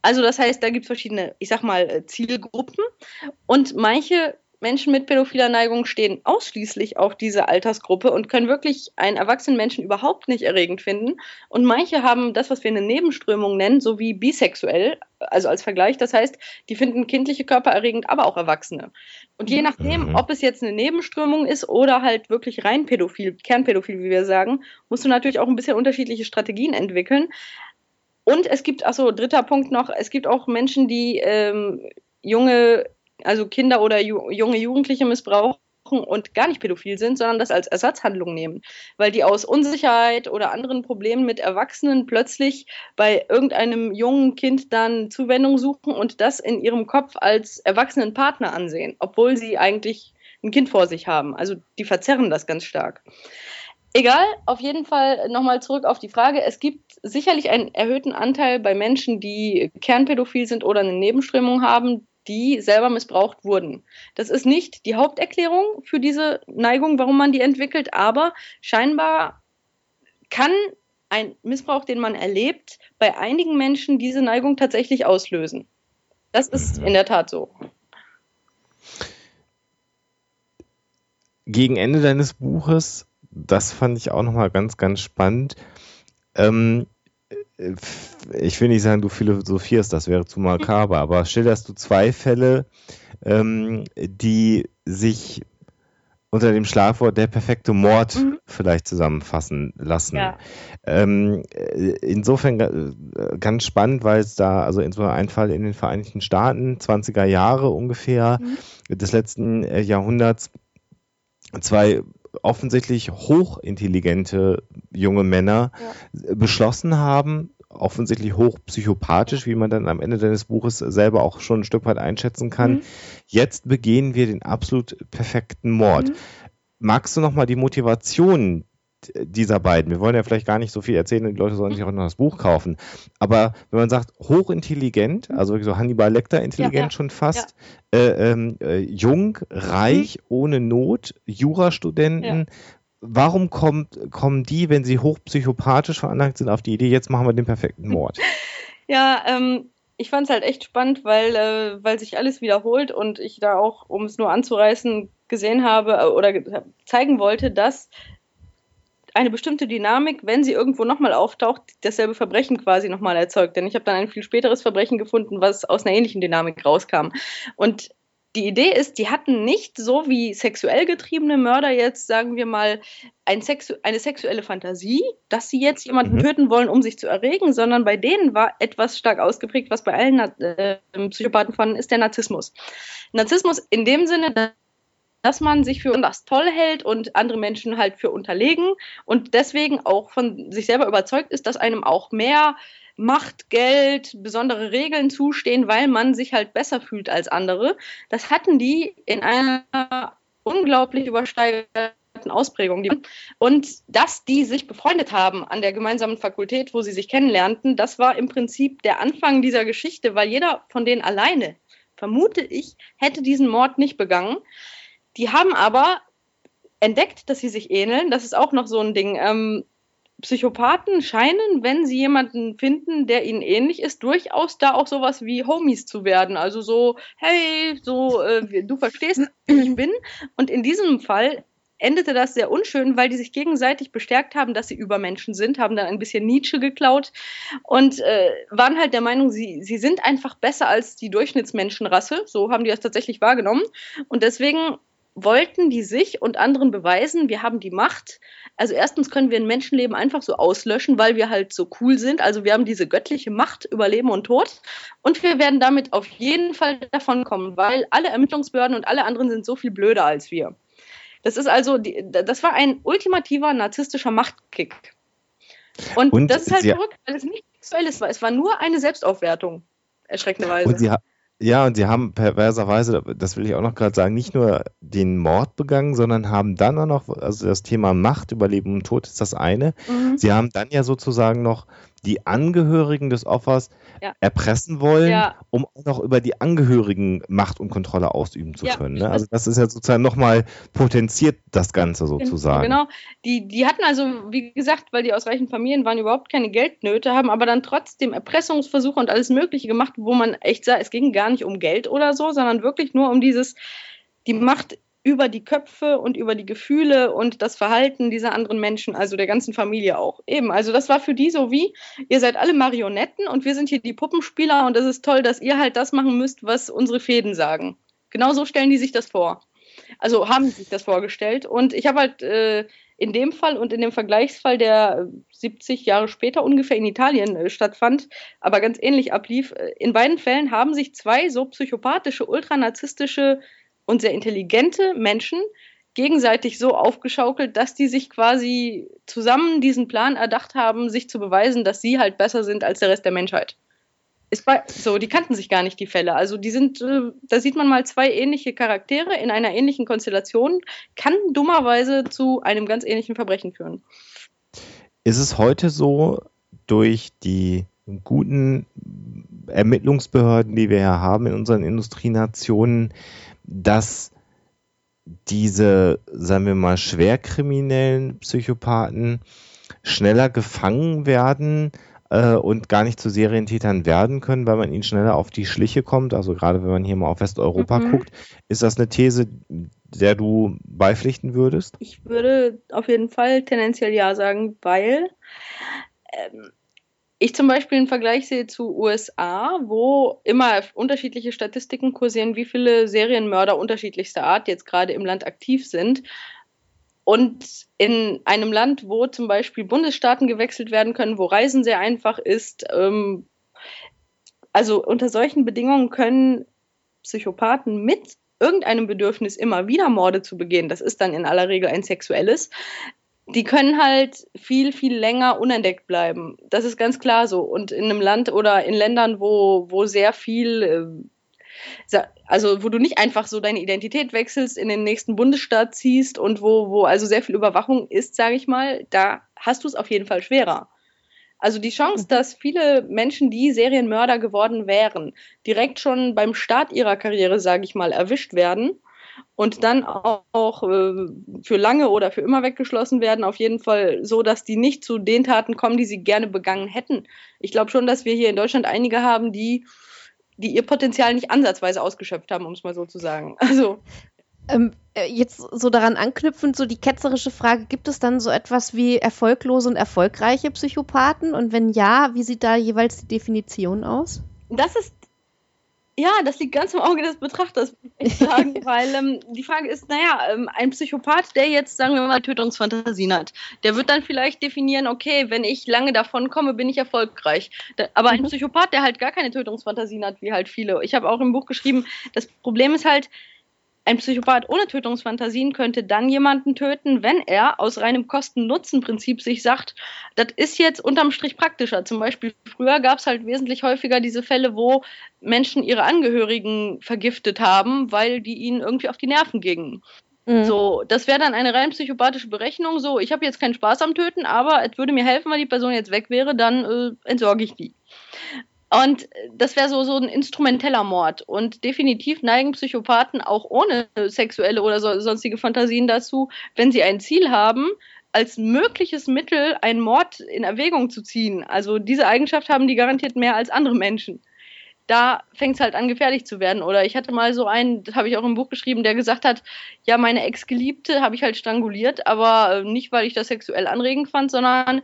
Also das heißt, da gibt es verschiedene, ich sag mal, äh, Zielgruppen und manche Menschen mit pädophiler Neigung stehen ausschließlich auf diese Altersgruppe und können wirklich einen erwachsenen Menschen überhaupt nicht erregend finden. Und manche haben das, was wir eine Nebenströmung nennen, so wie bisexuell, also als Vergleich. Das heißt, die finden kindliche Körper erregend, aber auch Erwachsene. Und je nachdem, mhm. ob es jetzt eine Nebenströmung ist oder halt wirklich rein pädophil, kernpädophil, wie wir sagen, musst du natürlich auch ein bisschen unterschiedliche Strategien entwickeln. Und es gibt, achso, dritter Punkt noch, es gibt auch Menschen, die ähm, junge also Kinder oder ju junge Jugendliche missbrauchen und gar nicht pädophil sind, sondern das als Ersatzhandlung nehmen, weil die aus Unsicherheit oder anderen Problemen mit Erwachsenen plötzlich bei irgendeinem jungen Kind dann Zuwendung suchen und das in ihrem Kopf als erwachsenen Partner ansehen, obwohl sie eigentlich ein Kind vor sich haben. Also die verzerren das ganz stark. Egal, auf jeden Fall nochmal zurück auf die Frage. Es gibt sicherlich einen erhöhten Anteil bei Menschen, die kernpädophil sind oder eine Nebenströmung haben, die selber missbraucht wurden. Das ist nicht die Haupterklärung für diese Neigung, warum man die entwickelt, aber scheinbar kann ein Missbrauch, den man erlebt, bei einigen Menschen diese Neigung tatsächlich auslösen. Das ist in der Tat so. Gegen Ende deines Buches, das fand ich auch nochmal ganz, ganz spannend, ähm, ich will nicht sagen, du philosophierst, das wäre zu makaber, aber schilderst du zwei Fälle, ähm, die sich unter dem Schlagwort der perfekte Mord mhm. vielleicht zusammenfassen lassen. Ja. Ähm, insofern äh, ganz spannend, weil es da, also insofern ein Fall in den Vereinigten Staaten, 20er Jahre ungefähr mhm. des letzten äh, Jahrhunderts, zwei offensichtlich hochintelligente junge Männer ja. beschlossen haben, offensichtlich hochpsychopathisch, wie man dann am Ende deines Buches selber auch schon ein Stück weit einschätzen kann. Mhm. Jetzt begehen wir den absolut perfekten Mord. Mhm. Magst du noch mal die Motivation dieser beiden. Wir wollen ja vielleicht gar nicht so viel erzählen, die Leute sollen sich auch noch das Buch kaufen. Aber wenn man sagt, hochintelligent, also so Hannibal Lecter intelligent ja, ja. schon fast, ja. Äh, ähm, äh, jung, reich, mhm. ohne Not, Jurastudenten, warum kommt, kommen die, wenn sie hochpsychopathisch veranlagt sind, auf die Idee, jetzt machen wir den perfekten Mord? Ja, ähm, ich fand es halt echt spannend, weil, äh, weil sich alles wiederholt und ich da auch, um es nur anzureißen, gesehen habe äh, oder zeigen wollte, dass eine bestimmte Dynamik, wenn sie irgendwo nochmal auftaucht, dasselbe Verbrechen quasi nochmal erzeugt. Denn ich habe dann ein viel späteres Verbrechen gefunden, was aus einer ähnlichen Dynamik rauskam. Und die Idee ist, die hatten nicht so wie sexuell getriebene Mörder jetzt, sagen wir mal, ein Sexu eine sexuelle Fantasie, dass sie jetzt jemanden mhm. töten wollen, um sich zu erregen, sondern bei denen war etwas stark ausgeprägt, was bei allen äh, Psychopathen vorhanden ist, der Narzissmus. Narzissmus in dem Sinne, dass man sich für das toll hält und andere Menschen halt für unterlegen und deswegen auch von sich selber überzeugt ist, dass einem auch mehr Macht, Geld, besondere Regeln zustehen, weil man sich halt besser fühlt als andere. Das hatten die in einer unglaublich übersteigerten Ausprägung. Und dass die sich befreundet haben an der gemeinsamen Fakultät, wo sie sich kennenlernten, das war im Prinzip der Anfang dieser Geschichte, weil jeder von denen alleine, vermute ich, hätte diesen Mord nicht begangen. Die haben aber entdeckt, dass sie sich ähneln. Das ist auch noch so ein Ding. Ähm, Psychopathen scheinen, wenn sie jemanden finden, der ihnen ähnlich ist, durchaus da auch sowas wie Homies zu werden. Also so, hey, so, äh, du verstehst, wie ich bin. Und in diesem Fall endete das sehr unschön, weil die sich gegenseitig bestärkt haben, dass sie Übermenschen sind, haben dann ein bisschen Nietzsche geklaut und äh, waren halt der Meinung, sie, sie sind einfach besser als die Durchschnittsmenschenrasse. So haben die das tatsächlich wahrgenommen. Und deswegen wollten die sich und anderen beweisen, wir haben die Macht. Also erstens können wir ein Menschenleben einfach so auslöschen, weil wir halt so cool sind. Also wir haben diese göttliche Macht über Leben und Tod. Und wir werden damit auf jeden Fall davon kommen, weil alle Ermittlungsbehörden und alle anderen sind so viel blöder als wir. Das ist also, die, das war ein ultimativer narzisstischer Machtkick. Und, und das ist halt verrückt, weil es nicht sexuelles war. Es war nur eine Selbstaufwertung, erschreckenderweise. Und sie, ja, und sie haben perverserweise, das will ich auch noch gerade sagen, nicht nur den Mord begangen, sondern haben dann auch noch, also das Thema Macht, Überleben und Tod ist das eine. Mhm. Sie haben dann ja sozusagen noch die Angehörigen des Opfers ja. erpressen wollen, ja. um auch noch über die Angehörigen Macht und Kontrolle ausüben zu ja, können. Ne? Also das ist ja sozusagen nochmal potenziert das Ganze sozusagen. Genau, die, die hatten also, wie gesagt, weil die aus reichen Familien waren, überhaupt keine Geldnöte, haben aber dann trotzdem Erpressungsversuche und alles Mögliche gemacht, wo man echt sah, es ging gar nicht um Geld oder so, sondern wirklich nur um dieses, die Macht über die Köpfe und über die Gefühle und das Verhalten dieser anderen Menschen, also der ganzen Familie auch. Eben, also das war für die so wie, ihr seid alle Marionetten und wir sind hier die Puppenspieler und es ist toll, dass ihr halt das machen müsst, was unsere Fäden sagen. Genau so stellen die sich das vor. Also haben sich das vorgestellt. Und ich habe halt äh, in dem Fall und in dem Vergleichsfall, der 70 Jahre später ungefähr in Italien äh, stattfand, aber ganz ähnlich ablief, äh, in beiden Fällen haben sich zwei so psychopathische, ultranarzistische und sehr intelligente Menschen gegenseitig so aufgeschaukelt, dass die sich quasi zusammen diesen Plan erdacht haben, sich zu beweisen, dass sie halt besser sind als der Rest der Menschheit. Ist bei, so, die kannten sich gar nicht, die Fälle. Also die sind, äh, da sieht man mal zwei ähnliche Charaktere in einer ähnlichen Konstellation, kann dummerweise zu einem ganz ähnlichen Verbrechen führen. Ist es heute so, durch die guten Ermittlungsbehörden, die wir ja haben in unseren Industrienationen, dass diese, sagen wir mal, schwerkriminellen Psychopathen schneller gefangen werden äh, und gar nicht zu Serientätern werden können, weil man ihnen schneller auf die Schliche kommt. Also gerade wenn man hier mal auf Westeuropa mhm. guckt, ist das eine These, der du beipflichten würdest? Ich würde auf jeden Fall tendenziell ja sagen, weil ähm, ich zum Beispiel einen Vergleich sehe zu USA, wo immer unterschiedliche Statistiken kursieren, wie viele Serienmörder unterschiedlichster Art jetzt gerade im Land aktiv sind. Und in einem Land, wo zum Beispiel Bundesstaaten gewechselt werden können, wo Reisen sehr einfach ist, ähm, also unter solchen Bedingungen können Psychopathen mit irgendeinem Bedürfnis immer wieder Morde zu begehen, das ist dann in aller Regel ein sexuelles, die können halt viel, viel länger unentdeckt bleiben. Das ist ganz klar so. Und in einem Land oder in Ländern, wo, wo sehr viel, äh, also wo du nicht einfach so deine Identität wechselst, in den nächsten Bundesstaat ziehst und wo, wo also sehr viel Überwachung ist, sage ich mal, da hast du es auf jeden Fall schwerer. Also die Chance, mhm. dass viele Menschen, die Serienmörder geworden wären, direkt schon beim Start ihrer Karriere, sage ich mal, erwischt werden und dann auch äh, für lange oder für immer weggeschlossen werden. Auf jeden Fall so, dass die nicht zu den Taten kommen, die sie gerne begangen hätten. Ich glaube schon, dass wir hier in Deutschland einige haben, die, die ihr Potenzial nicht ansatzweise ausgeschöpft haben, um es mal so zu sagen. Also. Ähm, äh, jetzt so daran anknüpfend, so die ketzerische Frage, gibt es dann so etwas wie erfolglose und erfolgreiche Psychopathen? Und wenn ja, wie sieht da jeweils die Definition aus? Das ist ja, das liegt ganz im Auge des Betrachters, würde ich sagen, weil ähm, die Frage ist, naja, ähm, ein Psychopath, der jetzt, sagen wir mal, Tötungsfantasien hat, der wird dann vielleicht definieren, okay, wenn ich lange davon komme, bin ich erfolgreich. Da, aber mhm. ein Psychopath, der halt gar keine Tötungsfantasien hat, wie halt viele. Ich habe auch im Buch geschrieben, das Problem ist halt, ein Psychopath ohne Tötungsfantasien könnte dann jemanden töten, wenn er aus reinem Kosten-Nutzen-Prinzip sich sagt, das ist jetzt unterm Strich praktischer. Zum Beispiel früher gab es halt wesentlich häufiger diese Fälle, wo Menschen ihre Angehörigen vergiftet haben, weil die ihnen irgendwie auf die Nerven gingen. Mhm. So, das wäre dann eine rein psychopathische Berechnung. So, ich habe jetzt keinen Spaß am Töten, aber es würde mir helfen, weil die Person jetzt weg wäre, dann äh, entsorge ich die. Und das wäre so, so ein instrumenteller Mord. Und definitiv neigen Psychopathen auch ohne sexuelle oder so, sonstige Fantasien dazu, wenn sie ein Ziel haben, als mögliches Mittel einen Mord in Erwägung zu ziehen. Also diese Eigenschaft haben die garantiert mehr als andere Menschen da fängt es halt an, gefährlich zu werden. Oder ich hatte mal so einen, das habe ich auch im Buch geschrieben, der gesagt hat, ja, meine Ex-Geliebte habe ich halt stranguliert, aber äh, nicht, weil ich das sexuell anregend fand, sondern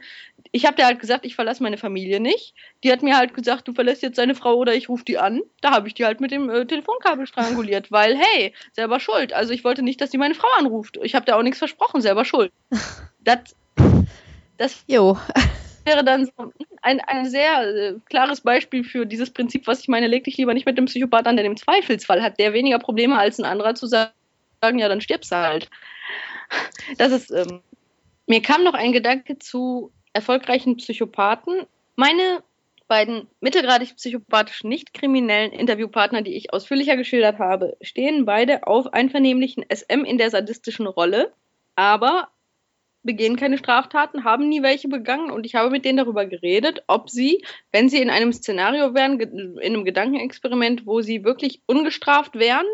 ich habe dir halt gesagt, ich verlasse meine Familie nicht. Die hat mir halt gesagt, du verlässt jetzt deine Frau oder ich rufe die an. Da habe ich die halt mit dem äh, Telefonkabel stranguliert, weil, hey, selber schuld. Also ich wollte nicht, dass die meine Frau anruft. Ich habe dir auch nichts versprochen, selber schuld. Das, das jo. Wäre dann so ein, ein sehr äh, klares Beispiel für dieses Prinzip, was ich meine, leg dich lieber nicht mit dem Psychopath an, denn im Zweifelsfall hat der weniger Probleme als ein anderer zu sagen, ja, dann stirbst du halt. Das ist, ähm, mir kam noch ein Gedanke zu erfolgreichen Psychopathen. Meine beiden mittelgradig psychopathischen, nicht kriminellen Interviewpartner, die ich ausführlicher geschildert habe, stehen beide auf einvernehmlichen SM in der sadistischen Rolle, aber begehen keine Straftaten, haben nie welche begangen und ich habe mit denen darüber geredet, ob sie, wenn sie in einem Szenario wären, in einem Gedankenexperiment, wo sie wirklich ungestraft wären,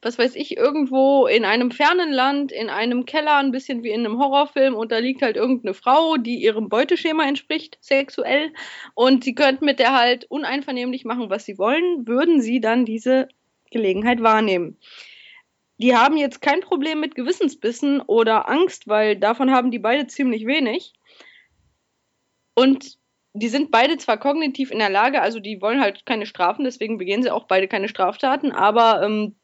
was weiß ich, irgendwo in einem fernen Land, in einem Keller, ein bisschen wie in einem Horrorfilm und da liegt halt irgendeine Frau, die ihrem Beuteschema entspricht, sexuell und sie könnten mit der halt uneinvernehmlich machen, was sie wollen, würden sie dann diese Gelegenheit wahrnehmen die haben jetzt kein Problem mit Gewissensbissen oder Angst, weil davon haben die beide ziemlich wenig. Und die sind beide zwar kognitiv in der Lage, also die wollen halt keine Strafen, deswegen begehen sie auch beide keine Straftaten, aber ähm,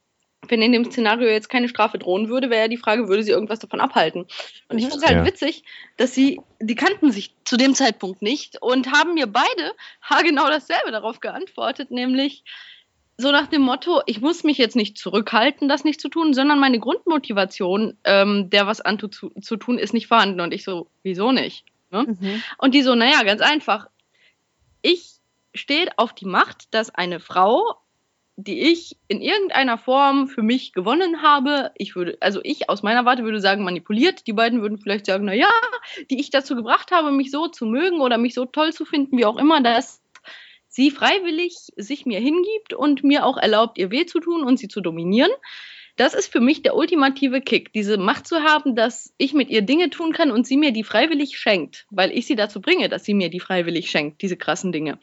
wenn in dem Szenario jetzt keine Strafe drohen würde, wäre ja die Frage, würde sie irgendwas davon abhalten? Und ich mhm. finde es halt ja. witzig, dass sie, die kannten sich zu dem Zeitpunkt nicht und haben mir beide haargenau dasselbe darauf geantwortet, nämlich, so nach dem Motto, ich muss mich jetzt nicht zurückhalten, das nicht zu tun, sondern meine Grundmotivation, ähm, der was antu zu, zu, tun, ist nicht vorhanden. Und ich so, wieso nicht? Ne? Mhm. Und die so, naja, ganz einfach. Ich stehe auf die Macht, dass eine Frau, die ich in irgendeiner Form für mich gewonnen habe, ich würde, also ich aus meiner Warte würde sagen, manipuliert. Die beiden würden vielleicht sagen, naja, die ich dazu gebracht habe, mich so zu mögen oder mich so toll zu finden, wie auch immer, dass sie freiwillig sich mir hingibt und mir auch erlaubt, ihr weh zu tun und sie zu dominieren. Das ist für mich der ultimative Kick, diese Macht zu haben, dass ich mit ihr Dinge tun kann und sie mir die freiwillig schenkt, weil ich sie dazu bringe, dass sie mir die freiwillig schenkt, diese krassen Dinge.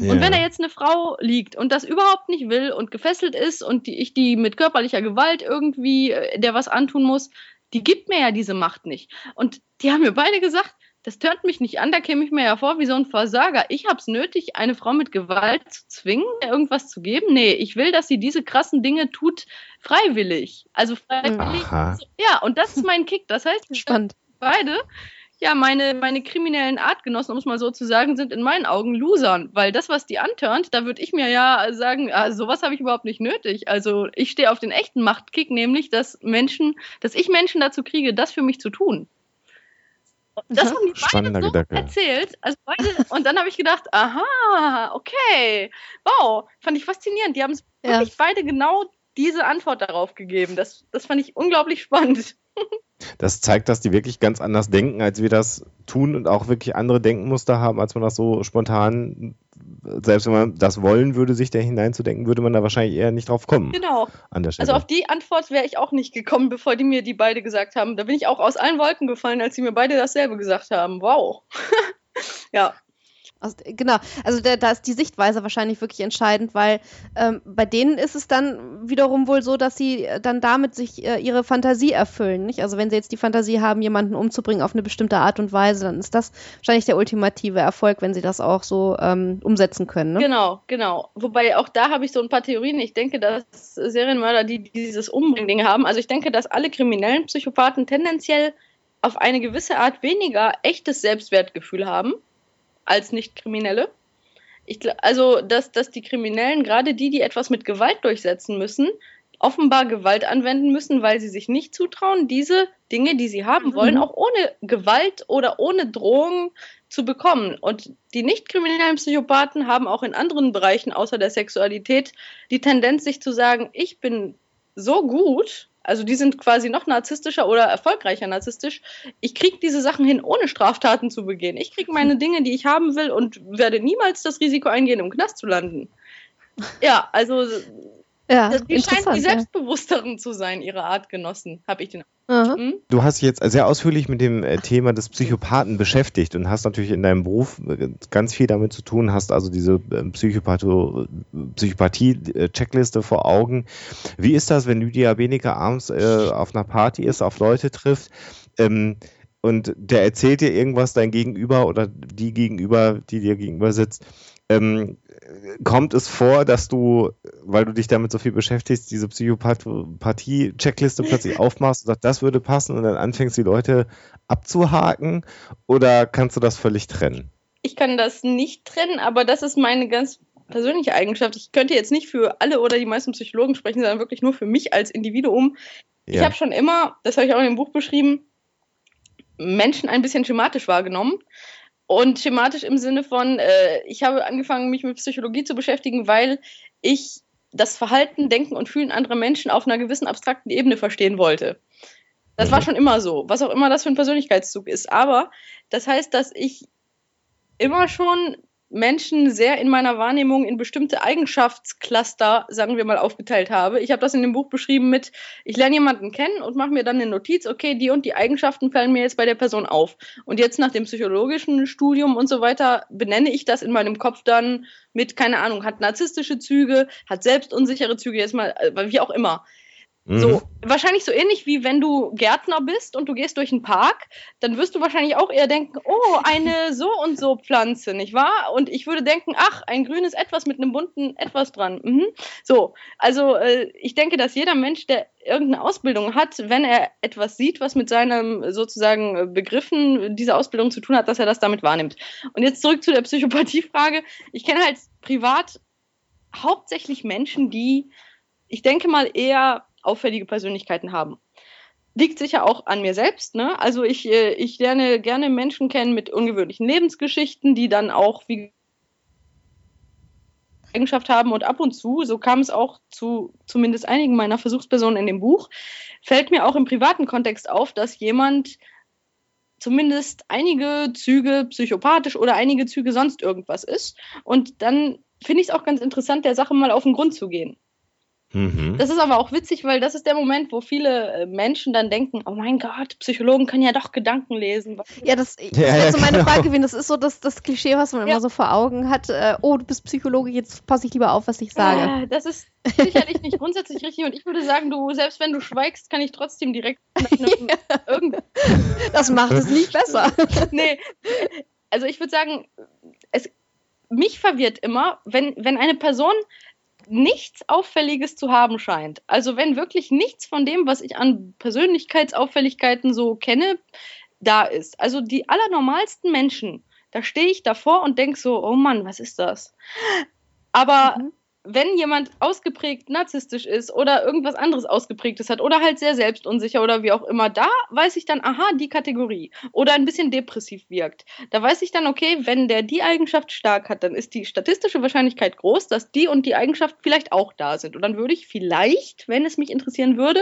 Yeah. Und wenn da jetzt eine Frau liegt und das überhaupt nicht will und gefesselt ist und die, ich die mit körperlicher Gewalt irgendwie äh, der was antun muss, die gibt mir ja diese Macht nicht. Und die haben mir beide gesagt, das tönt mich nicht an, da käme ich mir ja vor wie so ein Versager. Ich habe es nötig, eine Frau mit Gewalt zu zwingen, irgendwas zu geben. Nee, ich will, dass sie diese krassen Dinge tut, freiwillig. Also freiwillig. Aha. Ja, und das ist mein Kick. Das heißt, Spannend. beide, ja, meine, meine kriminellen Artgenossen, um es mal so zu sagen, sind in meinen Augen Losern. Weil das, was die antörnt, da würde ich mir ja sagen, ah, sowas habe ich überhaupt nicht nötig. Also ich stehe auf den echten Machtkick, nämlich, dass Menschen, dass ich Menschen dazu kriege, das für mich zu tun. Das haben die Spannender beide so Gedanke. erzählt. Also beide, und dann habe ich gedacht, aha, okay. Wow, fand ich faszinierend. Die haben es ja. wirklich beide genau diese Antwort darauf gegeben. Das, das fand ich unglaublich spannend. Das zeigt, dass die wirklich ganz anders denken, als wir das tun und auch wirklich andere Denkmuster haben, als man das so spontan, selbst wenn man das wollen würde, sich da hineinzudenken, würde man da wahrscheinlich eher nicht drauf kommen. Genau. Also auf die Antwort wäre ich auch nicht gekommen, bevor die mir die beide gesagt haben. Da bin ich auch aus allen Wolken gefallen, als sie mir beide dasselbe gesagt haben. Wow. ja. Also, genau, also da, da, ist die Sichtweise wahrscheinlich wirklich entscheidend, weil ähm, bei denen ist es dann wiederum wohl so, dass sie äh, dann damit sich äh, ihre Fantasie erfüllen. Nicht? Also wenn sie jetzt die Fantasie haben, jemanden umzubringen auf eine bestimmte Art und Weise, dann ist das wahrscheinlich der ultimative Erfolg, wenn sie das auch so ähm, umsetzen können. Ne? Genau, genau. Wobei auch da habe ich so ein paar Theorien. Ich denke, dass Serienmörder, die dieses Umbringen haben, also ich denke, dass alle kriminellen Psychopathen tendenziell auf eine gewisse Art weniger echtes Selbstwertgefühl haben als Nicht-Kriminelle. Ich, also, dass, dass die Kriminellen, gerade die, die etwas mit Gewalt durchsetzen müssen, offenbar Gewalt anwenden müssen, weil sie sich nicht zutrauen, diese Dinge, die sie haben mhm. wollen, auch ohne Gewalt oder ohne Drohung zu bekommen. Und die nicht kriminellen Psychopathen haben auch in anderen Bereichen außer der Sexualität die Tendenz, sich zu sagen, ich bin so gut, also die sind quasi noch narzisstischer oder erfolgreicher narzisstisch. Ich kriege diese Sachen hin, ohne Straftaten zu begehen. Ich kriege meine Dinge, die ich haben will und werde niemals das Risiko eingehen, im Knast zu landen. Ja, also ja, die scheinen die selbstbewussteren ja. zu sein, ihre Artgenossen, habe ich den mhm. Du hast dich jetzt sehr ausführlich mit dem äh, Thema des Psychopathen beschäftigt und hast natürlich in deinem Beruf äh, ganz viel damit zu tun, hast also diese ähm, Psychopathie-Checkliste vor Augen. Wie ist das, wenn Lydia weniger abends äh, auf einer Party ist, auf Leute trifft? Ähm, und der erzählt dir irgendwas, dein Gegenüber oder die Gegenüber, die dir gegenüber sitzt, ähm, kommt es vor, dass du, weil du dich damit so viel beschäftigst, diese Psychopathie-Checkliste plötzlich aufmachst und sagst, das würde passen und dann anfängst, die Leute abzuhaken? Oder kannst du das völlig trennen? Ich kann das nicht trennen, aber das ist meine ganz persönliche Eigenschaft. Ich könnte jetzt nicht für alle oder die meisten Psychologen sprechen, sondern wirklich nur für mich als Individuum. Ja. Ich habe schon immer, das habe ich auch in dem Buch beschrieben, Menschen ein bisschen schematisch wahrgenommen. Und schematisch im Sinne von, äh, ich habe angefangen, mich mit Psychologie zu beschäftigen, weil ich das Verhalten, Denken und Fühlen anderer Menschen auf einer gewissen abstrakten Ebene verstehen wollte. Das mhm. war schon immer so, was auch immer das für ein Persönlichkeitszug ist. Aber das heißt, dass ich immer schon Menschen sehr in meiner Wahrnehmung in bestimmte Eigenschaftscluster, sagen wir mal, aufgeteilt habe. Ich habe das in dem Buch beschrieben mit, ich lerne jemanden kennen und mache mir dann eine Notiz, okay, die und die Eigenschaften fallen mir jetzt bei der Person auf. Und jetzt nach dem psychologischen Studium und so weiter benenne ich das in meinem Kopf dann mit, keine Ahnung, hat narzisstische Züge, hat selbstunsichere Züge, jetzt mal, äh, wie auch immer. So, mhm. wahrscheinlich so ähnlich wie wenn du Gärtner bist und du gehst durch einen Park, dann wirst du wahrscheinlich auch eher denken, oh, eine so und so Pflanze, nicht wahr? Und ich würde denken, ach, ein grünes Etwas mit einem bunten Etwas dran. Mhm. So, also äh, ich denke, dass jeder Mensch, der irgendeine Ausbildung hat, wenn er etwas sieht, was mit seinen sozusagen Begriffen dieser Ausbildung zu tun hat, dass er das damit wahrnimmt. Und jetzt zurück zu der Psychopathiefrage. Ich kenne halt privat hauptsächlich Menschen, die, ich denke mal, eher auffällige Persönlichkeiten haben. Liegt sicher auch an mir selbst. Ne? Also ich, äh, ich lerne gerne Menschen kennen mit ungewöhnlichen Lebensgeschichten, die dann auch wie Eigenschaft haben und ab und zu, so kam es auch zu zumindest einigen meiner Versuchspersonen in dem Buch, fällt mir auch im privaten Kontext auf, dass jemand zumindest einige Züge psychopathisch oder einige Züge sonst irgendwas ist. Und dann finde ich es auch ganz interessant, der Sache mal auf den Grund zu gehen. Mhm. Das ist aber auch witzig, weil das ist der Moment, wo viele äh, Menschen dann denken, oh mein Gott, Psychologen können ja doch Gedanken lesen. Ja, das, das ja, wäre so meine genau. Frage gewesen. Das ist so das, das Klischee, was man ja. immer so vor Augen hat. Äh, oh, du bist Psychologe, jetzt passe ich lieber auf, was ich sage. Ja, das ist sicherlich nicht grundsätzlich richtig. Und ich würde sagen, du, selbst wenn du schweigst, kann ich trotzdem direkt Das macht es nicht besser. nee. Also ich würde sagen, es, mich verwirrt immer, wenn, wenn eine Person nichts Auffälliges zu haben scheint. Also wenn wirklich nichts von dem, was ich an Persönlichkeitsauffälligkeiten so kenne, da ist. Also die allernormalsten Menschen, da stehe ich davor und denke so, oh Mann, was ist das? Aber mhm wenn jemand ausgeprägt narzisstisch ist oder irgendwas anderes ausgeprägtes hat oder halt sehr selbstunsicher oder wie auch immer, da weiß ich dann, aha, die Kategorie oder ein bisschen depressiv wirkt. Da weiß ich dann, okay, wenn der die Eigenschaft stark hat, dann ist die statistische Wahrscheinlichkeit groß, dass die und die Eigenschaft vielleicht auch da sind. Und dann würde ich vielleicht, wenn es mich interessieren würde,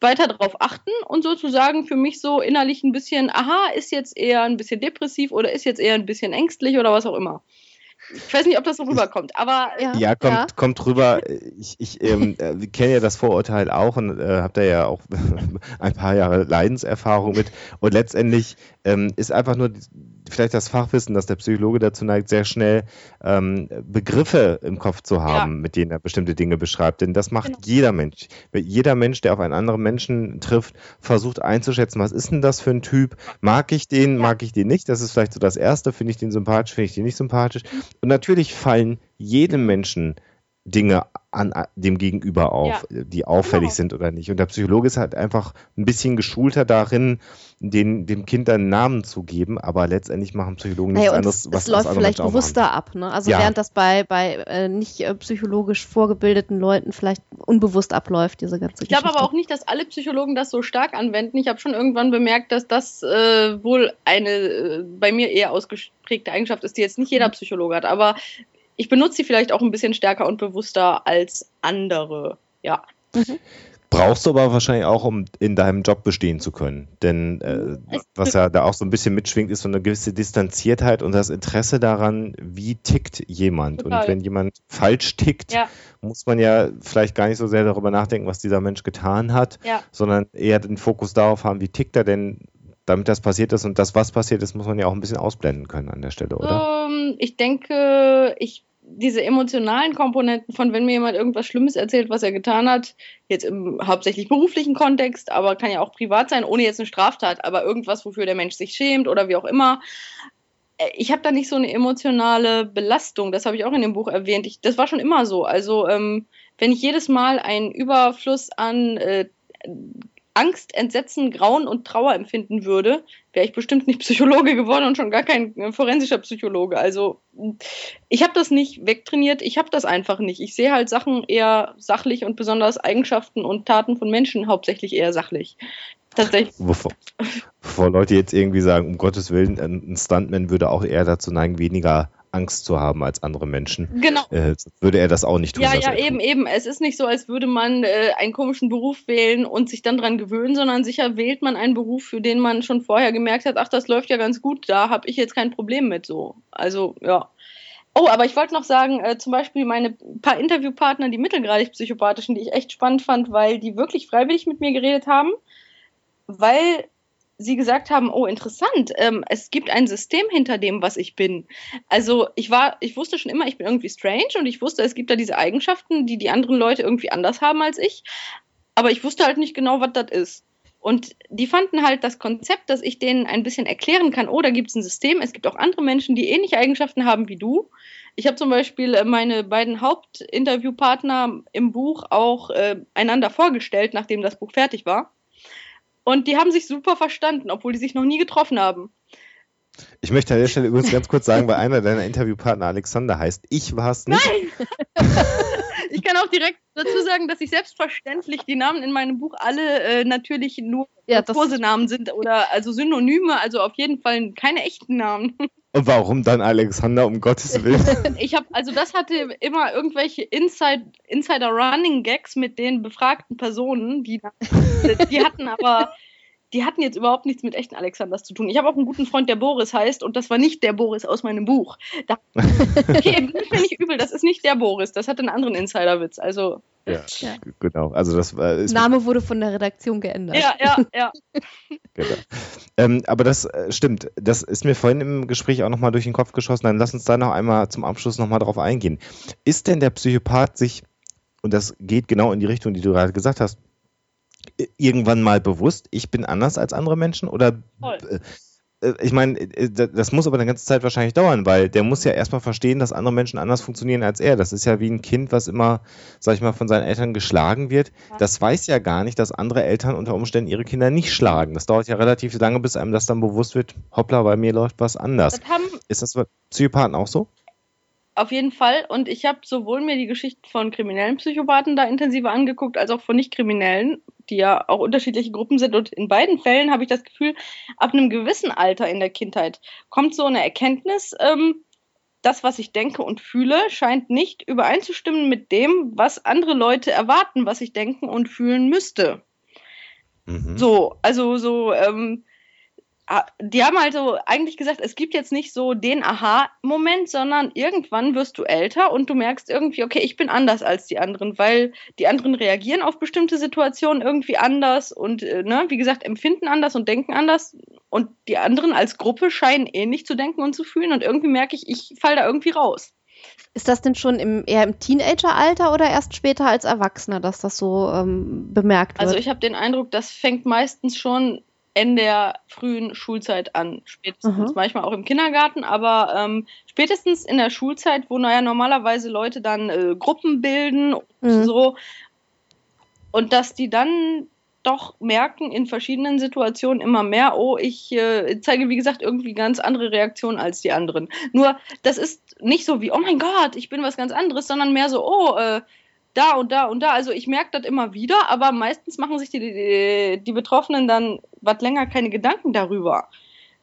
weiter darauf achten und sozusagen für mich so innerlich ein bisschen, aha, ist jetzt eher ein bisschen depressiv oder ist jetzt eher ein bisschen ängstlich oder was auch immer. Ich weiß nicht, ob das so rüberkommt, aber. Ja, ja kommt, ja. kommt rüber. Ich, ich ähm, äh, kenne ja das Vorurteil auch und äh, habe da ja auch ein paar Jahre Leidenserfahrung mit. Und letztendlich ähm, ist einfach nur vielleicht das Fachwissen, dass der Psychologe dazu neigt, sehr schnell ähm, Begriffe im Kopf zu haben, ja. mit denen er bestimmte Dinge beschreibt. Denn das macht genau. jeder Mensch. Jeder Mensch, der auf einen anderen Menschen trifft, versucht einzuschätzen, was ist denn das für ein Typ? Mag ich den, ja. mag ich den nicht? Das ist vielleicht so das Erste. Finde ich den sympathisch, finde ich den nicht sympathisch? Und natürlich fallen jedem Menschen Dinge an dem Gegenüber auf, ja. die auffällig genau. sind oder nicht. Und der Psychologe ist halt einfach ein bisschen geschulter darin, den, dem Kind einen Namen zu geben, aber letztendlich machen Psychologen nichts naja, anderes. Es, was, es läuft was vielleicht bewusster ab. Ne? Also ja. während das bei, bei äh, nicht äh, psychologisch vorgebildeten Leuten vielleicht unbewusst abläuft, diese ganze Ich glaube aber auch nicht, dass alle Psychologen das so stark anwenden. Ich habe schon irgendwann bemerkt, dass das äh, wohl eine äh, bei mir eher ausgeprägte Eigenschaft ist, die jetzt nicht jeder mhm. Psychologe hat. Aber ich benutze sie vielleicht auch ein bisschen stärker und bewusster als andere. Ja. Mhm. Brauchst du aber wahrscheinlich auch, um in deinem Job bestehen zu können. Denn äh, was ja da auch so ein bisschen mitschwingt, ist so eine gewisse Distanziertheit und das Interesse daran, wie tickt jemand. Total. Und wenn jemand falsch tickt, ja. muss man ja vielleicht gar nicht so sehr darüber nachdenken, was dieser Mensch getan hat, ja. sondern eher den Fokus darauf haben, wie tickt er denn, damit das passiert ist. Und das, was passiert ist, muss man ja auch ein bisschen ausblenden können an der Stelle, oder? Ähm, ich denke, ich diese emotionalen Komponenten von, wenn mir jemand irgendwas Schlimmes erzählt, was er getan hat, jetzt im hauptsächlich beruflichen Kontext, aber kann ja auch privat sein, ohne jetzt eine Straftat, aber irgendwas, wofür der Mensch sich schämt oder wie auch immer. Äh, ich habe da nicht so eine emotionale Belastung, das habe ich auch in dem Buch erwähnt. Ich, das war schon immer so. Also, ähm, wenn ich jedes Mal einen Überfluss an äh, Angst, Entsetzen, Grauen und Trauer empfinden würde, wäre ich bestimmt nicht Psychologe geworden und schon gar kein äh, forensischer Psychologe. Also ich habe das nicht wegtrainiert, ich habe das einfach nicht. Ich sehe halt Sachen eher sachlich und besonders Eigenschaften und Taten von Menschen hauptsächlich eher sachlich. Tatsächlich. Bevor, bevor Leute jetzt irgendwie sagen, um Gottes Willen, ein Stuntman würde auch eher dazu neigen, weniger Angst zu haben als andere Menschen. Genau. Äh, würde er das auch nicht tun. Ja, ja, er tut. eben, eben. Es ist nicht so, als würde man äh, einen komischen Beruf wählen und sich dann dran gewöhnen, sondern sicher wählt man einen Beruf, für den man schon vorher gemerkt hat, ach, das läuft ja ganz gut, da habe ich jetzt kein Problem mit so. Also, ja. Oh, aber ich wollte noch sagen, äh, zum Beispiel meine paar Interviewpartner, die mittelgradig psychopathischen, die ich echt spannend fand, weil die wirklich freiwillig mit mir geredet haben, weil sie gesagt haben, oh interessant, ähm, es gibt ein System hinter dem, was ich bin. Also ich war, ich wusste schon immer, ich bin irgendwie strange und ich wusste, es gibt da diese Eigenschaften, die die anderen Leute irgendwie anders haben als ich, aber ich wusste halt nicht genau, was das ist. Und die fanden halt das Konzept, dass ich denen ein bisschen erklären kann, oh, da gibt es ein System, es gibt auch andere Menschen, die ähnliche Eigenschaften haben wie du. Ich habe zum Beispiel äh, meine beiden Hauptinterviewpartner im Buch auch äh, einander vorgestellt, nachdem das Buch fertig war. Und die haben sich super verstanden, obwohl die sich noch nie getroffen haben. Ich möchte an der Stelle übrigens ganz kurz sagen, weil einer deiner Interviewpartner Alexander heißt, ich war es nicht. Nein! ich kann auch direkt dazu sagen, dass ich selbstverständlich die Namen in meinem Buch alle äh, natürlich nur Ja, Kursenamen sind oder also Synonyme, also auf jeden Fall keine echten Namen. Und warum dann Alexander, um Gottes Willen? Ich habe, also das hatte immer irgendwelche Inside, Insider-Running-Gags mit den befragten Personen, die, die hatten aber, die hatten jetzt überhaupt nichts mit echten Alexanders zu tun. Ich habe auch einen guten Freund, der Boris heißt, und das war nicht der Boris aus meinem Buch. Da, okay, nimm mir nicht übel, das ist nicht der Boris, das hat einen anderen Insider-Witz. Also, Ja, Ja. genau. Also das äh, ist Name wurde von der Redaktion geändert. ja, ja, ja. Genau. Ähm, aber das äh, stimmt. Das ist mir vorhin im Gespräch auch nochmal durch den Kopf geschossen. Dann lass uns da noch einmal zum Abschluss nochmal drauf eingehen. Ist denn der Psychopath sich, und das geht genau in die Richtung, die du gerade gesagt hast, irgendwann mal bewusst, ich bin anders als andere Menschen? Oder Voll. äh, äh, ich meine, äh, d- das muss aber eine ganze Zeit wahrscheinlich dauern, weil der muss ja erstmal verstehen, dass andere Menschen anders funktionieren als er. Das ist ja wie ein Kind, was immer, sag ich mal, von seinen Eltern geschlagen wird. Das weiß ja gar nicht, dass andere Eltern unter Umständen ihre Kinder nicht schlagen. Das dauert ja relativ lange, bis einem das dann bewusst wird, hoppla, bei mir läuft was anders. Das haben Ist das bei Psychopathen auch so? Auf jeden Fall. Und ich habe sowohl mir die Geschichten von kriminellen Psychopathen da intensiver angeguckt, als auch von Nicht-Kriminellen, die ja auch unterschiedliche Gruppen sind. Und in beiden Fällen habe ich das Gefühl, ab einem gewissen Alter in der Kindheit kommt so eine Erkenntnis, ähm, das, was ich denke und fühle, scheint nicht übereinzustimmen mit dem, was andere Leute erwarten, was ich denken und fühlen müsste. Mhm. So, also so, ähm, die haben also eigentlich gesagt, es gibt jetzt nicht so den Aha-Moment, sondern irgendwann wirst du älter und du merkst irgendwie, okay, ich bin anders als die anderen, weil die anderen reagieren auf bestimmte Situationen irgendwie anders und, äh, ne, wie gesagt, empfinden anders und denken anders und die anderen als Gruppe scheinen ähnlich zu denken und zu fühlen und irgendwie merke ich, ich falle da irgendwie raus. Ist das denn schon im, eher im Teenageralter oder erst später als Erwachsener, dass das so ähm, bemerkt wird? Also ich habe den Eindruck, das fängt meistens schon in der frühen Schulzeit an. Spätestens Mhm. manchmal auch im Kindergarten, aber ähm, spätestens in der Schulzeit, wo naja normalerweise Leute dann äh, Gruppen bilden und Mhm. so. Und dass die dann doch merken in verschiedenen Situationen immer mehr, oh, ich äh, zeige, wie gesagt, irgendwie ganz andere Reaktionen als die anderen. Nur, das ist nicht so wie, oh mein Gott, ich bin was ganz anderes, sondern mehr so, oh, äh, da und da und da. Also ich merke das immer wieder, aber meistens machen sich die, die, die Betroffenen dann was länger keine Gedanken darüber.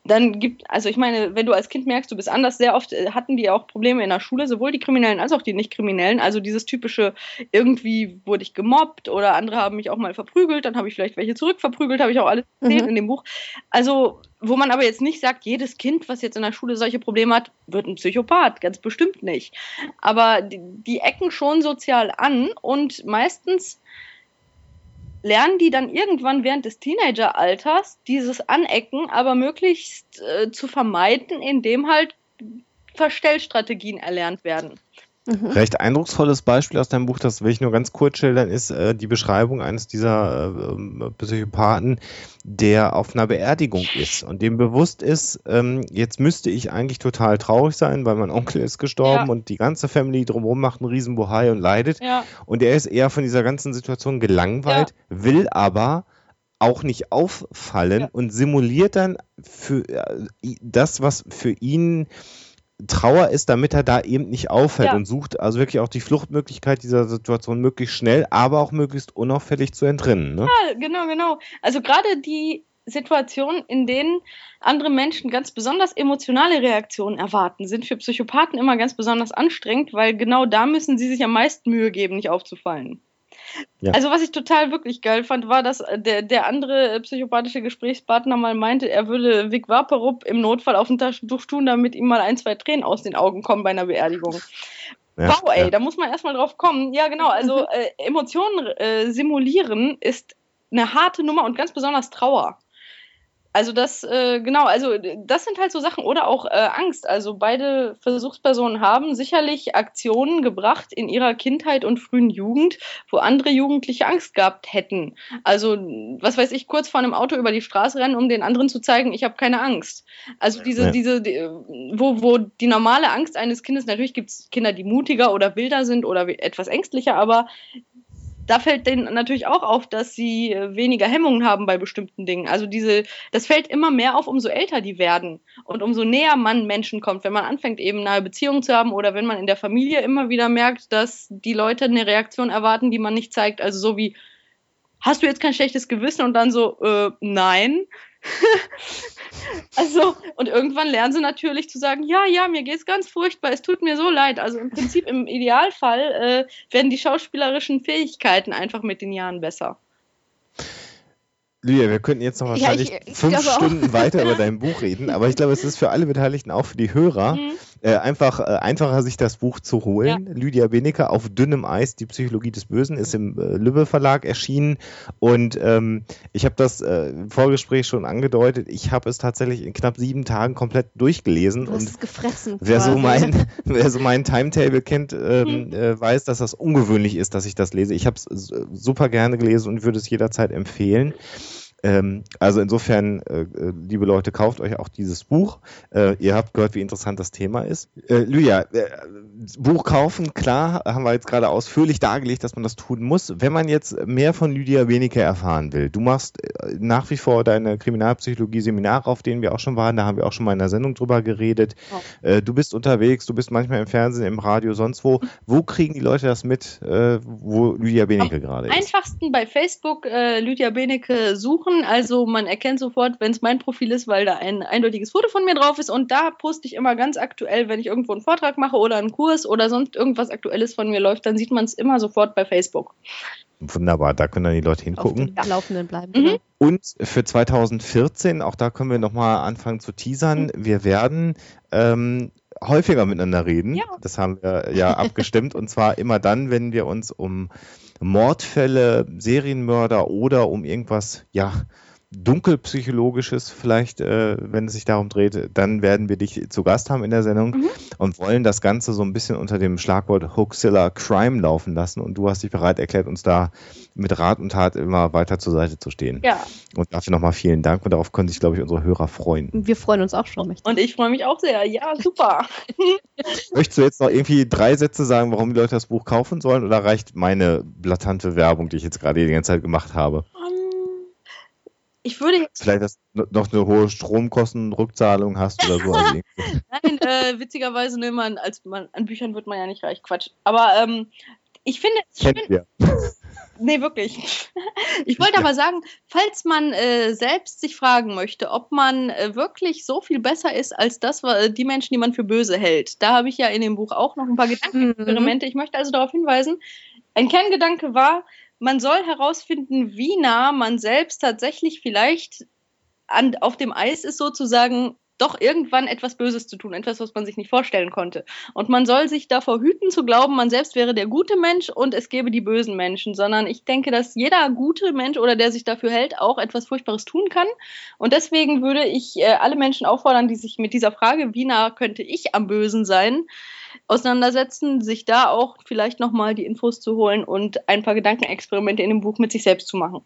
Dann gibt, also ich meine, wenn du als Kind merkst, du bist anders, sehr oft äh, hatten die auch Probleme in der Schule, sowohl die Kriminellen als auch die Nicht-Kriminellen. Also dieses typische, irgendwie wurde ich gemobbt oder andere haben mich auch mal verprügelt, dann habe ich vielleicht welche zurückverprügelt, habe ich auch alles Mhm. erzählt in dem Buch. Also, wo man aber jetzt nicht sagt, jedes Kind, was jetzt in der Schule solche Probleme hat, wird ein Psychopath, ganz bestimmt nicht. Aber die, die ecken schon sozial an und meistens lernen die dann irgendwann während des Teenageralters dieses Anecken aber möglichst äh, zu vermeiden, indem halt Verstellstrategien erlernt werden. Mhm. Recht eindrucksvolles Beispiel aus deinem Buch, das will ich nur ganz kurz schildern, ist äh, die Beschreibung eines dieser äh, Psychopathen, der auf einer Beerdigung ist und dem bewusst ist, ähm, jetzt müsste ich eigentlich total traurig sein, weil mein Onkel ist gestorben Ja. und die ganze Family drumherum macht einen riesen Bohai und leidet. Ja, Und er ist eher von dieser ganzen Situation gelangweilt, will aber auch nicht auffallen Ja. und simuliert dann für äh, das, was für ihn Trauer ist, damit er da eben nicht auffällt Ja. und sucht also wirklich auch die Fluchtmöglichkeit dieser Situation möglichst schnell, aber auch möglichst unauffällig zu entrinnen. Ne? Ja, genau, genau. Also gerade die Situationen, in denen andere Menschen ganz besonders emotionale Reaktionen erwarten, sind für Psychopathen immer ganz besonders anstrengend, weil genau da müssen sie sich am meisten Mühe geben, nicht aufzufallen. Ja. Also was ich total wirklich geil fand, war, dass der, der andere psychopathische Gesprächspartner mal meinte, er würde Vic Vaporub im Notfall auf ein Taschentuch tun, damit ihm mal ein, zwei Tränen aus den Augen kommen bei einer Beerdigung. Ja, wow, ey, ja. da muss man erstmal drauf kommen. Ja, genau, also äh, Emotionen äh, simulieren ist eine harte Nummer und ganz besonders Trauer. Also das, äh, genau, also das sind halt so Sachen oder auch äh, Angst. Also beide Versuchspersonen haben sicherlich Aktionen gebracht in ihrer Kindheit und frühen Jugend, wo andere Jugendliche Angst gehabt hätten. Also was weiß ich, kurz vor einem Auto über die Straße rennen, um den anderen zu zeigen, ich habe keine Angst. Also diese, ja. diese, die, wo, wo die normale Angst eines Kindes, natürlich gibt es Kinder, die mutiger oder wilder sind oder etwas ängstlicher, aber da fällt denen natürlich auch auf, dass sie äh, weniger Hemmungen haben bei bestimmten Dingen. Also diese, das fällt immer mehr auf, umso älter die werden und umso näher man Menschen kommt, wenn man anfängt, eben nahe Beziehungen zu haben oder wenn man in der Familie immer wieder merkt, dass die Leute eine Reaktion erwarten, die man nicht zeigt. Also so wie, hast du jetzt kein schlechtes Gewissen und dann so, äh, nein. also, und irgendwann lernen sie natürlich zu sagen, ja, ja, mir geht's ganz furchtbar, es tut mir so leid. Also im Prinzip, im Idealfall äh, werden die schauspielerischen Fähigkeiten einfach mit den Jahren besser. Lydia, wir könnten jetzt noch wahrscheinlich ja, ich, ich fünf Stunden auch. weiter über dein Buch reden, aber ich glaube, es ist für alle Beteiligten, auch für die Hörer, mhm. Äh, einfach äh, einfacher, sich das Buch zu holen. Ja. Lydia Benecke auf dünnem Eis, die Psychologie des Bösen, ist im äh, Lübbe Verlag erschienen und ähm, ich habe das äh, im Vorgespräch schon angedeutet. Ich habe es tatsächlich in knapp sieben Tagen komplett durchgelesen du hast und es gefressen. Wer so mein, wer so mein Timetable kennt, ähm, mhm. äh, weiß, dass das ungewöhnlich ist, dass ich das lese. Ich habe es super gerne gelesen und würde es jederzeit empfehlen. Ähm, also insofern, äh, äh, liebe Leute, kauft euch auch dieses Buch. Äh, ihr habt gehört, wie interessant das Thema ist. Äh, Lydia, äh, Buch kaufen, klar, haben wir jetzt gerade ausführlich dargelegt, dass man das tun muss. Wenn man jetzt mehr von Lydia Wenike erfahren will, du machst äh, nach wie vor deine Kriminalpsychologie-Seminare, auf denen wir auch schon waren, da haben wir auch schon mal in der Sendung drüber geredet. Oh. du bist unterwegs, du bist manchmal im Fernsehen, im Radio, sonst wo. Wo kriegen die Leute das mit, wo Lydia Benecke gerade ist? Einfachsten bei Facebook Lydia Benecke suchen suchen. Also man erkennt sofort, wenn es mein Profil ist, weil da ein eindeutiges Foto von mir drauf ist. Und da poste ich immer ganz aktuell, wenn ich irgendwo einen Vortrag mache oder einen Kurs oder sonst irgendwas Aktuelles von mir läuft, dann sieht man es immer sofort bei Facebook. Wunderbar, da können dann die Leute hingucken. Auf Laufenden bleiben. Mhm. Genau. Und für 2014, auch da können wir nochmal anfangen zu teasern, mhm. wir werden ähm, häufiger miteinander reden. Ja. Das haben wir ja abgestimmt. und zwar immer dann, wenn wir uns um Mordfälle, Serienmörder oder um irgendwas, ja, dunkelpsychologisches vielleicht, äh, wenn es sich darum dreht, dann werden wir dich zu Gast haben in der Sendung mhm. und wollen das Ganze so ein bisschen unter dem Schlagwort Hoaxilla Crime laufen lassen und du hast dich bereit erklärt, uns da mit Rat und Tat immer weiter zur Seite zu stehen. Ja. Und dafür nochmal vielen Dank und darauf können sich, glaube ich, unsere Hörer freuen. Wir freuen uns auch schon. Und ich freue mich auch sehr. Ja, super. Möchtest du jetzt noch irgendwie drei Sätze sagen, warum die Leute das Buch kaufen sollen oder reicht meine blatante Werbung, die ich jetzt gerade die ganze Zeit gemacht habe? Ich würde jetzt. Vielleicht, dass du noch eine hohe Stromkostenrückzahlung hast oder so. Also Nein, äh, witzigerweise, ne, man, als man, an Büchern wird man ja nicht reich. Quatsch. Aber ähm, ich finde es schön. Wir. Nee, wirklich. Ich wollte ja. aber sagen, falls man äh, selbst sich fragen möchte, ob man äh, wirklich so viel besser ist als das, äh, die Menschen, die man für böse hält. Da habe ich ja in dem Buch auch noch ein paar Gedankenexperimente. Mhm. Ich möchte also darauf hinweisen, ein Kerngedanke war, man soll herausfinden, wie nah man selbst tatsächlich vielleicht an, auf dem Eis ist, sozusagen doch irgendwann etwas Böses zu tun, etwas, was man sich nicht vorstellen konnte. Und man soll sich davor hüten zu glauben, man selbst wäre der gute Mensch und es gäbe die bösen Menschen, sondern ich denke, dass jeder gute Mensch oder der sich dafür hält, auch etwas Furchtbares tun kann. Und deswegen würde ich äh, alle Menschen auffordern, die sich mit dieser Frage, wie nah könnte ich am Bösen sein, auseinandersetzen, sich da auch vielleicht nochmal die Infos zu holen und ein paar Gedankenexperimente in dem Buch mit sich selbst zu machen.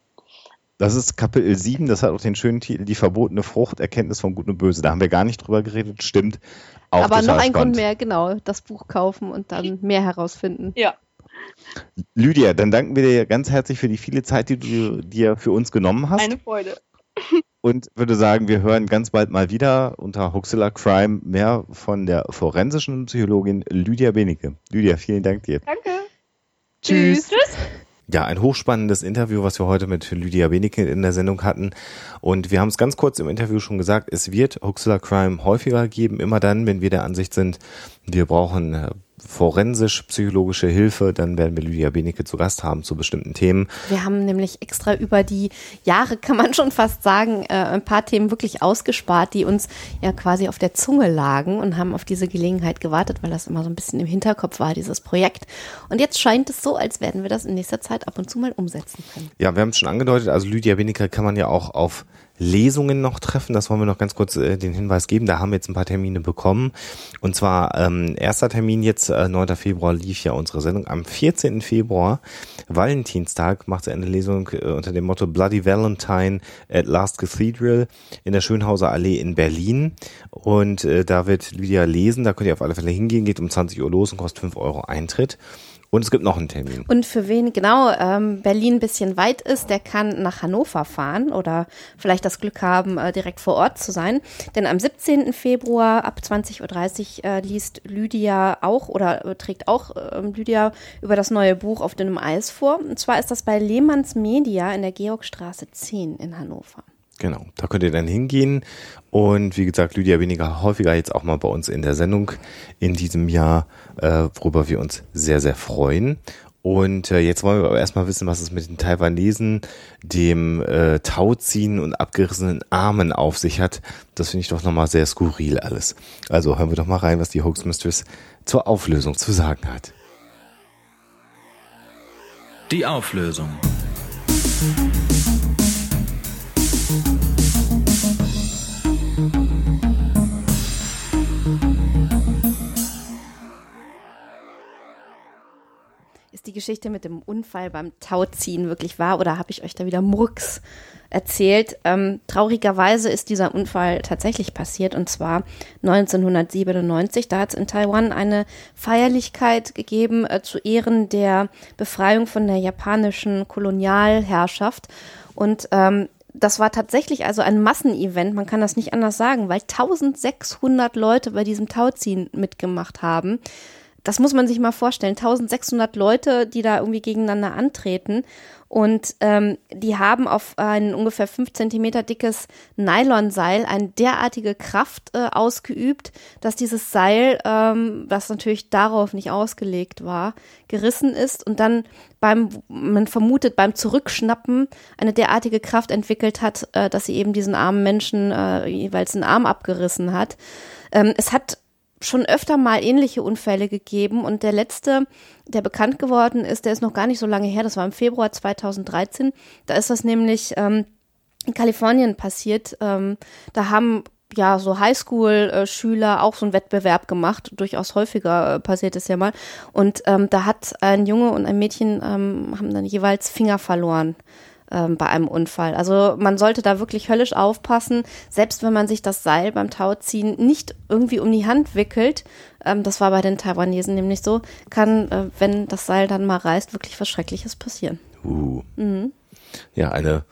Das ist Kapitel 7, das hat auch den schönen Titel Die verbotene Frucht, Erkenntnis von Gut und Böse. Da haben wir gar nicht drüber geredet, stimmt. Auch Aber noch ein Grund mehr, genau, das Buch kaufen und dann mehr herausfinden. Ja. Lydia, dann danken wir dir ganz herzlich für die viele Zeit, die du dir für uns genommen hast. Eine Freude und würde sagen, wir hören ganz bald mal wieder unter Huxilla Crime mehr von der forensischen Psychologin Lydia Benecke. Lydia, vielen Dank dir. Danke. Tschüss. Tschüss. Ja, ein hochspannendes Interview, was wir heute mit Lydia Benecke in der Sendung hatten. Und wir haben es ganz kurz im Interview schon gesagt, es wird Huxler Crime häufiger geben, immer dann, wenn wir der Ansicht sind, wir brauchen äh, forensisch-psychologische Hilfe, dann werden wir Lydia Benecke zu Gast haben zu bestimmten Themen. Wir haben nämlich extra über die Jahre, kann man schon fast sagen, äh, ein paar Themen wirklich ausgespart, die uns ja quasi auf der Zunge lagen und haben auf diese Gelegenheit gewartet, weil das immer so ein bisschen im Hinterkopf war, dieses Projekt. Und jetzt scheint es so, als werden wir das in nächster Zeit ab und zu mal umsetzen können. Ja, wir haben es schon angedeutet, also Lydia Benecke kann man ja auch auf Lesungen noch treffen. Das wollen wir noch ganz kurz äh, den Hinweis geben. Da haben wir jetzt ein paar Termine bekommen. Und zwar ähm, erster Termin jetzt, äh, 9. Februar lief ja unsere Sendung. Am 14. Februar, Valentinstag, macht sie eine Lesung äh, unter dem Motto Bloody Valentine at Last Cathedral in der Schönhauser Allee in Berlin. Und äh, da wird Lydia lesen. Da könnt ihr auf alle Fälle hingehen. Geht um 20 Uhr los und kostet 5 Euro Eintritt. Und es gibt noch einen Termin. Und für wen genau ähm, Berlin ein bisschen weit ist, der kann nach Hannover fahren oder vielleicht das Glück haben, äh, direkt vor Ort zu sein. Denn am 17. Februar ab 20.30 Uhr äh, liest Lydia auch oder äh, trägt auch äh, Lydia über das neue Buch auf dünnem Eis vor. Und zwar ist das bei Lehmanns Media in der Georgstraße 10 in Hannover. Genau, da könnt ihr dann hingehen. Und wie gesagt, Lydia weniger häufiger jetzt auch mal bei uns in der Sendung in diesem Jahr, äh, worüber wir uns sehr, sehr freuen. Und äh, jetzt wollen wir aber erstmal wissen, was es mit den Taiwanesen, dem äh, Tauziehen und abgerissenen Armen auf sich hat. Das finde ich doch nochmal sehr skurril alles. Also hören wir doch mal rein, was die Hoax Mistress zur Auflösung zu sagen hat. Die Auflösung. Ist die Geschichte mit dem Unfall beim Tauziehen wirklich wahr oder habe ich euch da wieder Murks erzählt? Ähm, traurigerweise ist dieser Unfall tatsächlich passiert und zwar 1997. Da hat es in Taiwan eine Feierlichkeit gegeben äh, zu Ehren der Befreiung von der japanischen Kolonialherrschaft und ähm, das war tatsächlich also ein Massenevent, man kann das nicht anders sagen, weil 1600 Leute bei diesem Tauziehen mitgemacht haben. Das muss man sich mal vorstellen. 1600 Leute, die da irgendwie gegeneinander antreten. Und ähm, die haben auf ein ungefähr fünf Zentimeter dickes Nylonseil eine derartige Kraft äh, ausgeübt, dass dieses Seil, ähm, was natürlich darauf nicht ausgelegt war, gerissen ist und dann beim, man vermutet, beim Zurückschnappen eine derartige Kraft entwickelt hat, äh, dass sie eben diesen armen Menschen äh, jeweils einen Arm abgerissen hat. Ähm, es hat schon öfter mal ähnliche Unfälle gegeben und der letzte, der bekannt geworden ist, der ist noch gar nicht so lange her, das war im Februar 2013. Da ist das nämlich ähm, in Kalifornien passiert. Ähm, da haben ja so Highschool-Schüler auch so einen Wettbewerb gemacht, durchaus häufiger äh, passiert es ja mal. Und ähm, da hat ein Junge und ein Mädchen ähm, haben dann jeweils Finger verloren ähm, bei einem Unfall. Also man sollte da wirklich höllisch aufpassen, selbst wenn man sich das Seil beim Tauziehen nicht irgendwie um die Hand wickelt, ähm, das war bei den Taiwanesen nämlich so, kann, äh, wenn das Seil dann mal reißt, wirklich was Schreckliches passieren. Uh. Mhm. Ja, eine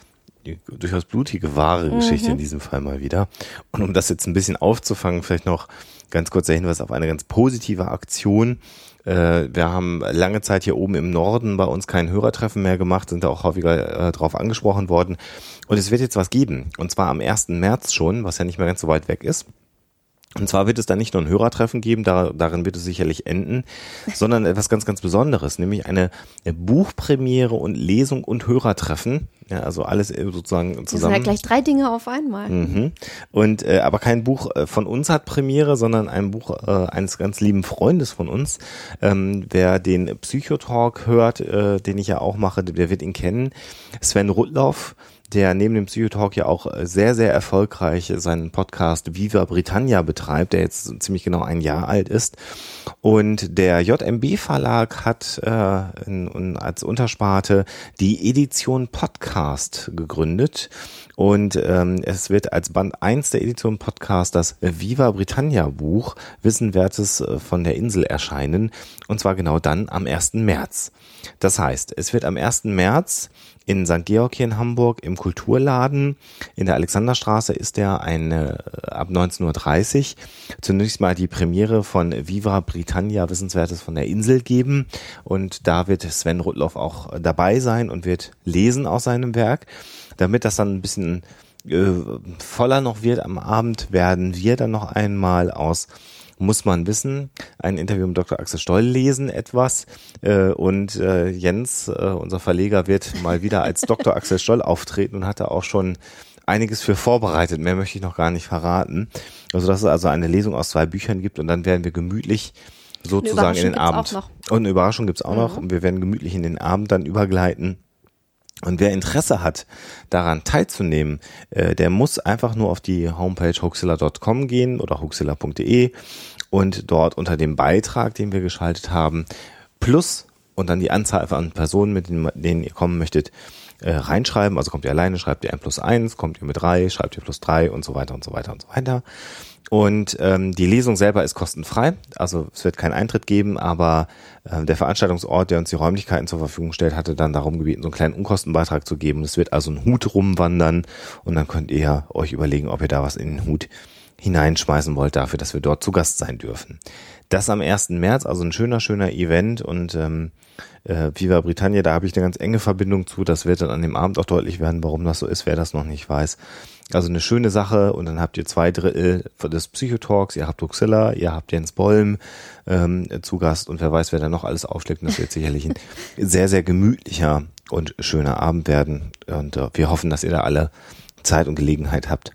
durchaus blutige, wahre Geschichte mhm. in diesem Fall mal wieder. Und um das jetzt ein bisschen aufzufangen, vielleicht noch ganz kurz der Hinweis auf eine ganz positive Aktion, äh, wir haben lange Zeit hier oben im Norden bei uns kein Hörertreffen mehr gemacht, sind da auch häufiger äh, drauf angesprochen worden. Und es wird jetzt was geben. Und zwar am 1. März schon, was ja nicht mehr ganz so weit weg ist. Und zwar wird es dann nicht nur ein Hörertreffen geben, da, darin wird es sicherlich enden, sondern etwas ganz, ganz Besonderes, nämlich eine, eine Buchpremiere und Lesung und Hörertreffen. Ja, also alles sozusagen zusammen. Das sind ja gleich drei Dinge auf einmal. Mhm. Und äh, aber kein Buch äh, von uns hat Premiere, sondern ein Buch äh, eines ganz lieben Freundes von uns. Ähm, wer den Psychotalk hört, äh, den ich ja auch mache, der wird ihn kennen. Sven Rudloff der neben dem Psychotalk ja auch sehr, sehr erfolgreich seinen Podcast Viva Britannia betreibt, der jetzt ziemlich genau ein Jahr alt ist. Und der JMB Verlag hat äh, in, in, als Untersparte die Edition Podcast gegründet. Und ähm, es wird als Band 1 der Edition Podcast das Viva Britannia Buch Wissenwertes äh, von der Insel erscheinen. Und zwar genau dann am 1. März. Das heißt, es wird am 1. März in St. Georg hier in Hamburg im Kulturladen in der Alexanderstraße ist der eine äh, ab 19.30 Uhr zunächst mal die Premiere von Viva Britannia Wissenswertes von der Insel geben und da wird Sven Rudloff auch dabei sein und wird lesen aus seinem Werk. Damit das dann ein bisschen äh, voller noch wird am Abend, werden wir dann noch einmal aus muss man wissen, ein Interview mit Dr. Axel Stoll lesen etwas äh, und äh, Jens, äh, unser Verleger, wird mal wieder als Dr. Axel Stoll auftreten und hatte auch schon einiges für vorbereitet. Mehr möchte ich noch gar nicht verraten. Also dass es also eine Lesung aus zwei Büchern gibt und dann werden wir gemütlich sozusagen in den Abend. Und eine Überraschung gibt's auch mhm. noch. Und wir werden gemütlich in den Abend dann übergleiten. Und wer Interesse hat, daran teilzunehmen, äh, der muss einfach nur auf die Homepage hoaxilla.com gehen oder hoaxilla.de und dort unter dem Beitrag, den wir geschaltet haben, plus und dann die Anzahl an Personen, mit denen, ihr kommen möchtet, äh, reinschreiben. Also kommt ihr alleine, schreibt ihr ein plus eins, kommt ihr mit drei, schreibt ihr plus drei und so weiter und so weiter und so weiter. Und ähm, die Lesung selber ist kostenfrei, also es wird keinen Eintritt geben, aber äh, der Veranstaltungsort, der uns die Räumlichkeiten zur Verfügung stellt, hatte dann darum gebeten, so einen kleinen Unkostenbeitrag zu geben. Es wird also ein Hut rumwandern und dann könnt ihr euch überlegen, ob ihr da was in den Hut hineinschmeißen wollt dafür, dass wir dort zu Gast sein dürfen. Das am 1. März, also ein schöner, schöner Event und ähm, äh, Viva Britannia, da habe ich eine ganz enge Verbindung zu. Das wird dann an dem Abend auch deutlich werden, warum das so ist, wer das noch nicht weiß. Also eine schöne Sache und dann habt ihr zwei Drittel des Psychotalks, ihr habt Uxilla, ihr habt Jens Bollm ähm, zu Gast und wer weiß, wer da noch alles aufschlägt. Und das wird sicherlich ein sehr, sehr gemütlicher und schöner Abend werden. Und äh, wir hoffen, dass ihr da alle Zeit und Gelegenheit habt,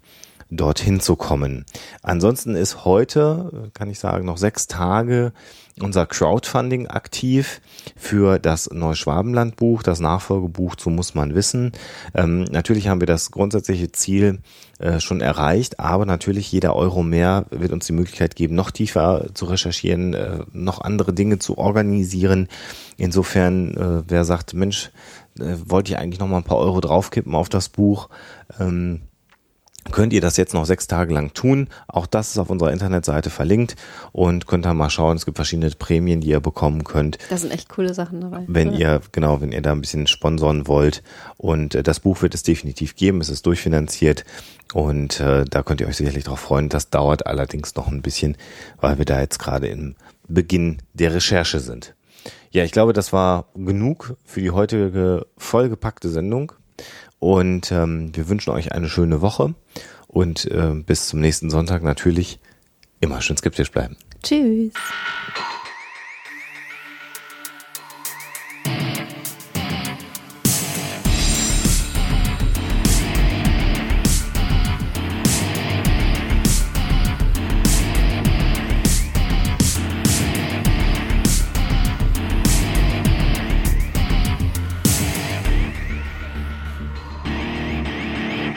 dorthin zu kommen. Ansonsten ist heute, kann ich sagen, noch sechs Tage unser Crowdfunding aktiv für das Neuschwabenland-Buch, das Nachfolgebuch zu Muss man wissen. Ähm, natürlich haben wir das grundsätzliche Ziel äh, schon erreicht, aber natürlich jeder Euro mehr wird uns die Möglichkeit geben, noch tiefer zu recherchieren, äh, noch andere Dinge zu organisieren. Insofern, äh, wer sagt, Mensch, äh, wollte ich eigentlich noch mal ein paar Euro draufkippen auf das Buch, ähm, könnt ihr das jetzt noch sechs Tage lang tun. Auch das ist auf unserer Internetseite verlinkt und könnt da mal schauen. Es gibt verschiedene Prämien, die ihr bekommen könnt. Da sind echt coole Sachen dabei. Wenn ja. ihr, genau, wenn ihr da ein bisschen sponsoren wollt. Und äh, das Buch wird es definitiv geben. Es ist durchfinanziert und äh, da könnt ihr euch sicherlich darauf freuen. Das dauert allerdings noch ein bisschen, weil wir da jetzt gerade im Beginn der Recherche sind. Ja, ich glaube, das war genug für die heutige vollgepackte Sendung. Und ähm, wir wünschen euch eine schöne Woche und äh, bis zum nächsten Sonntag natürlich immer schön skeptisch bleiben. Tschüss.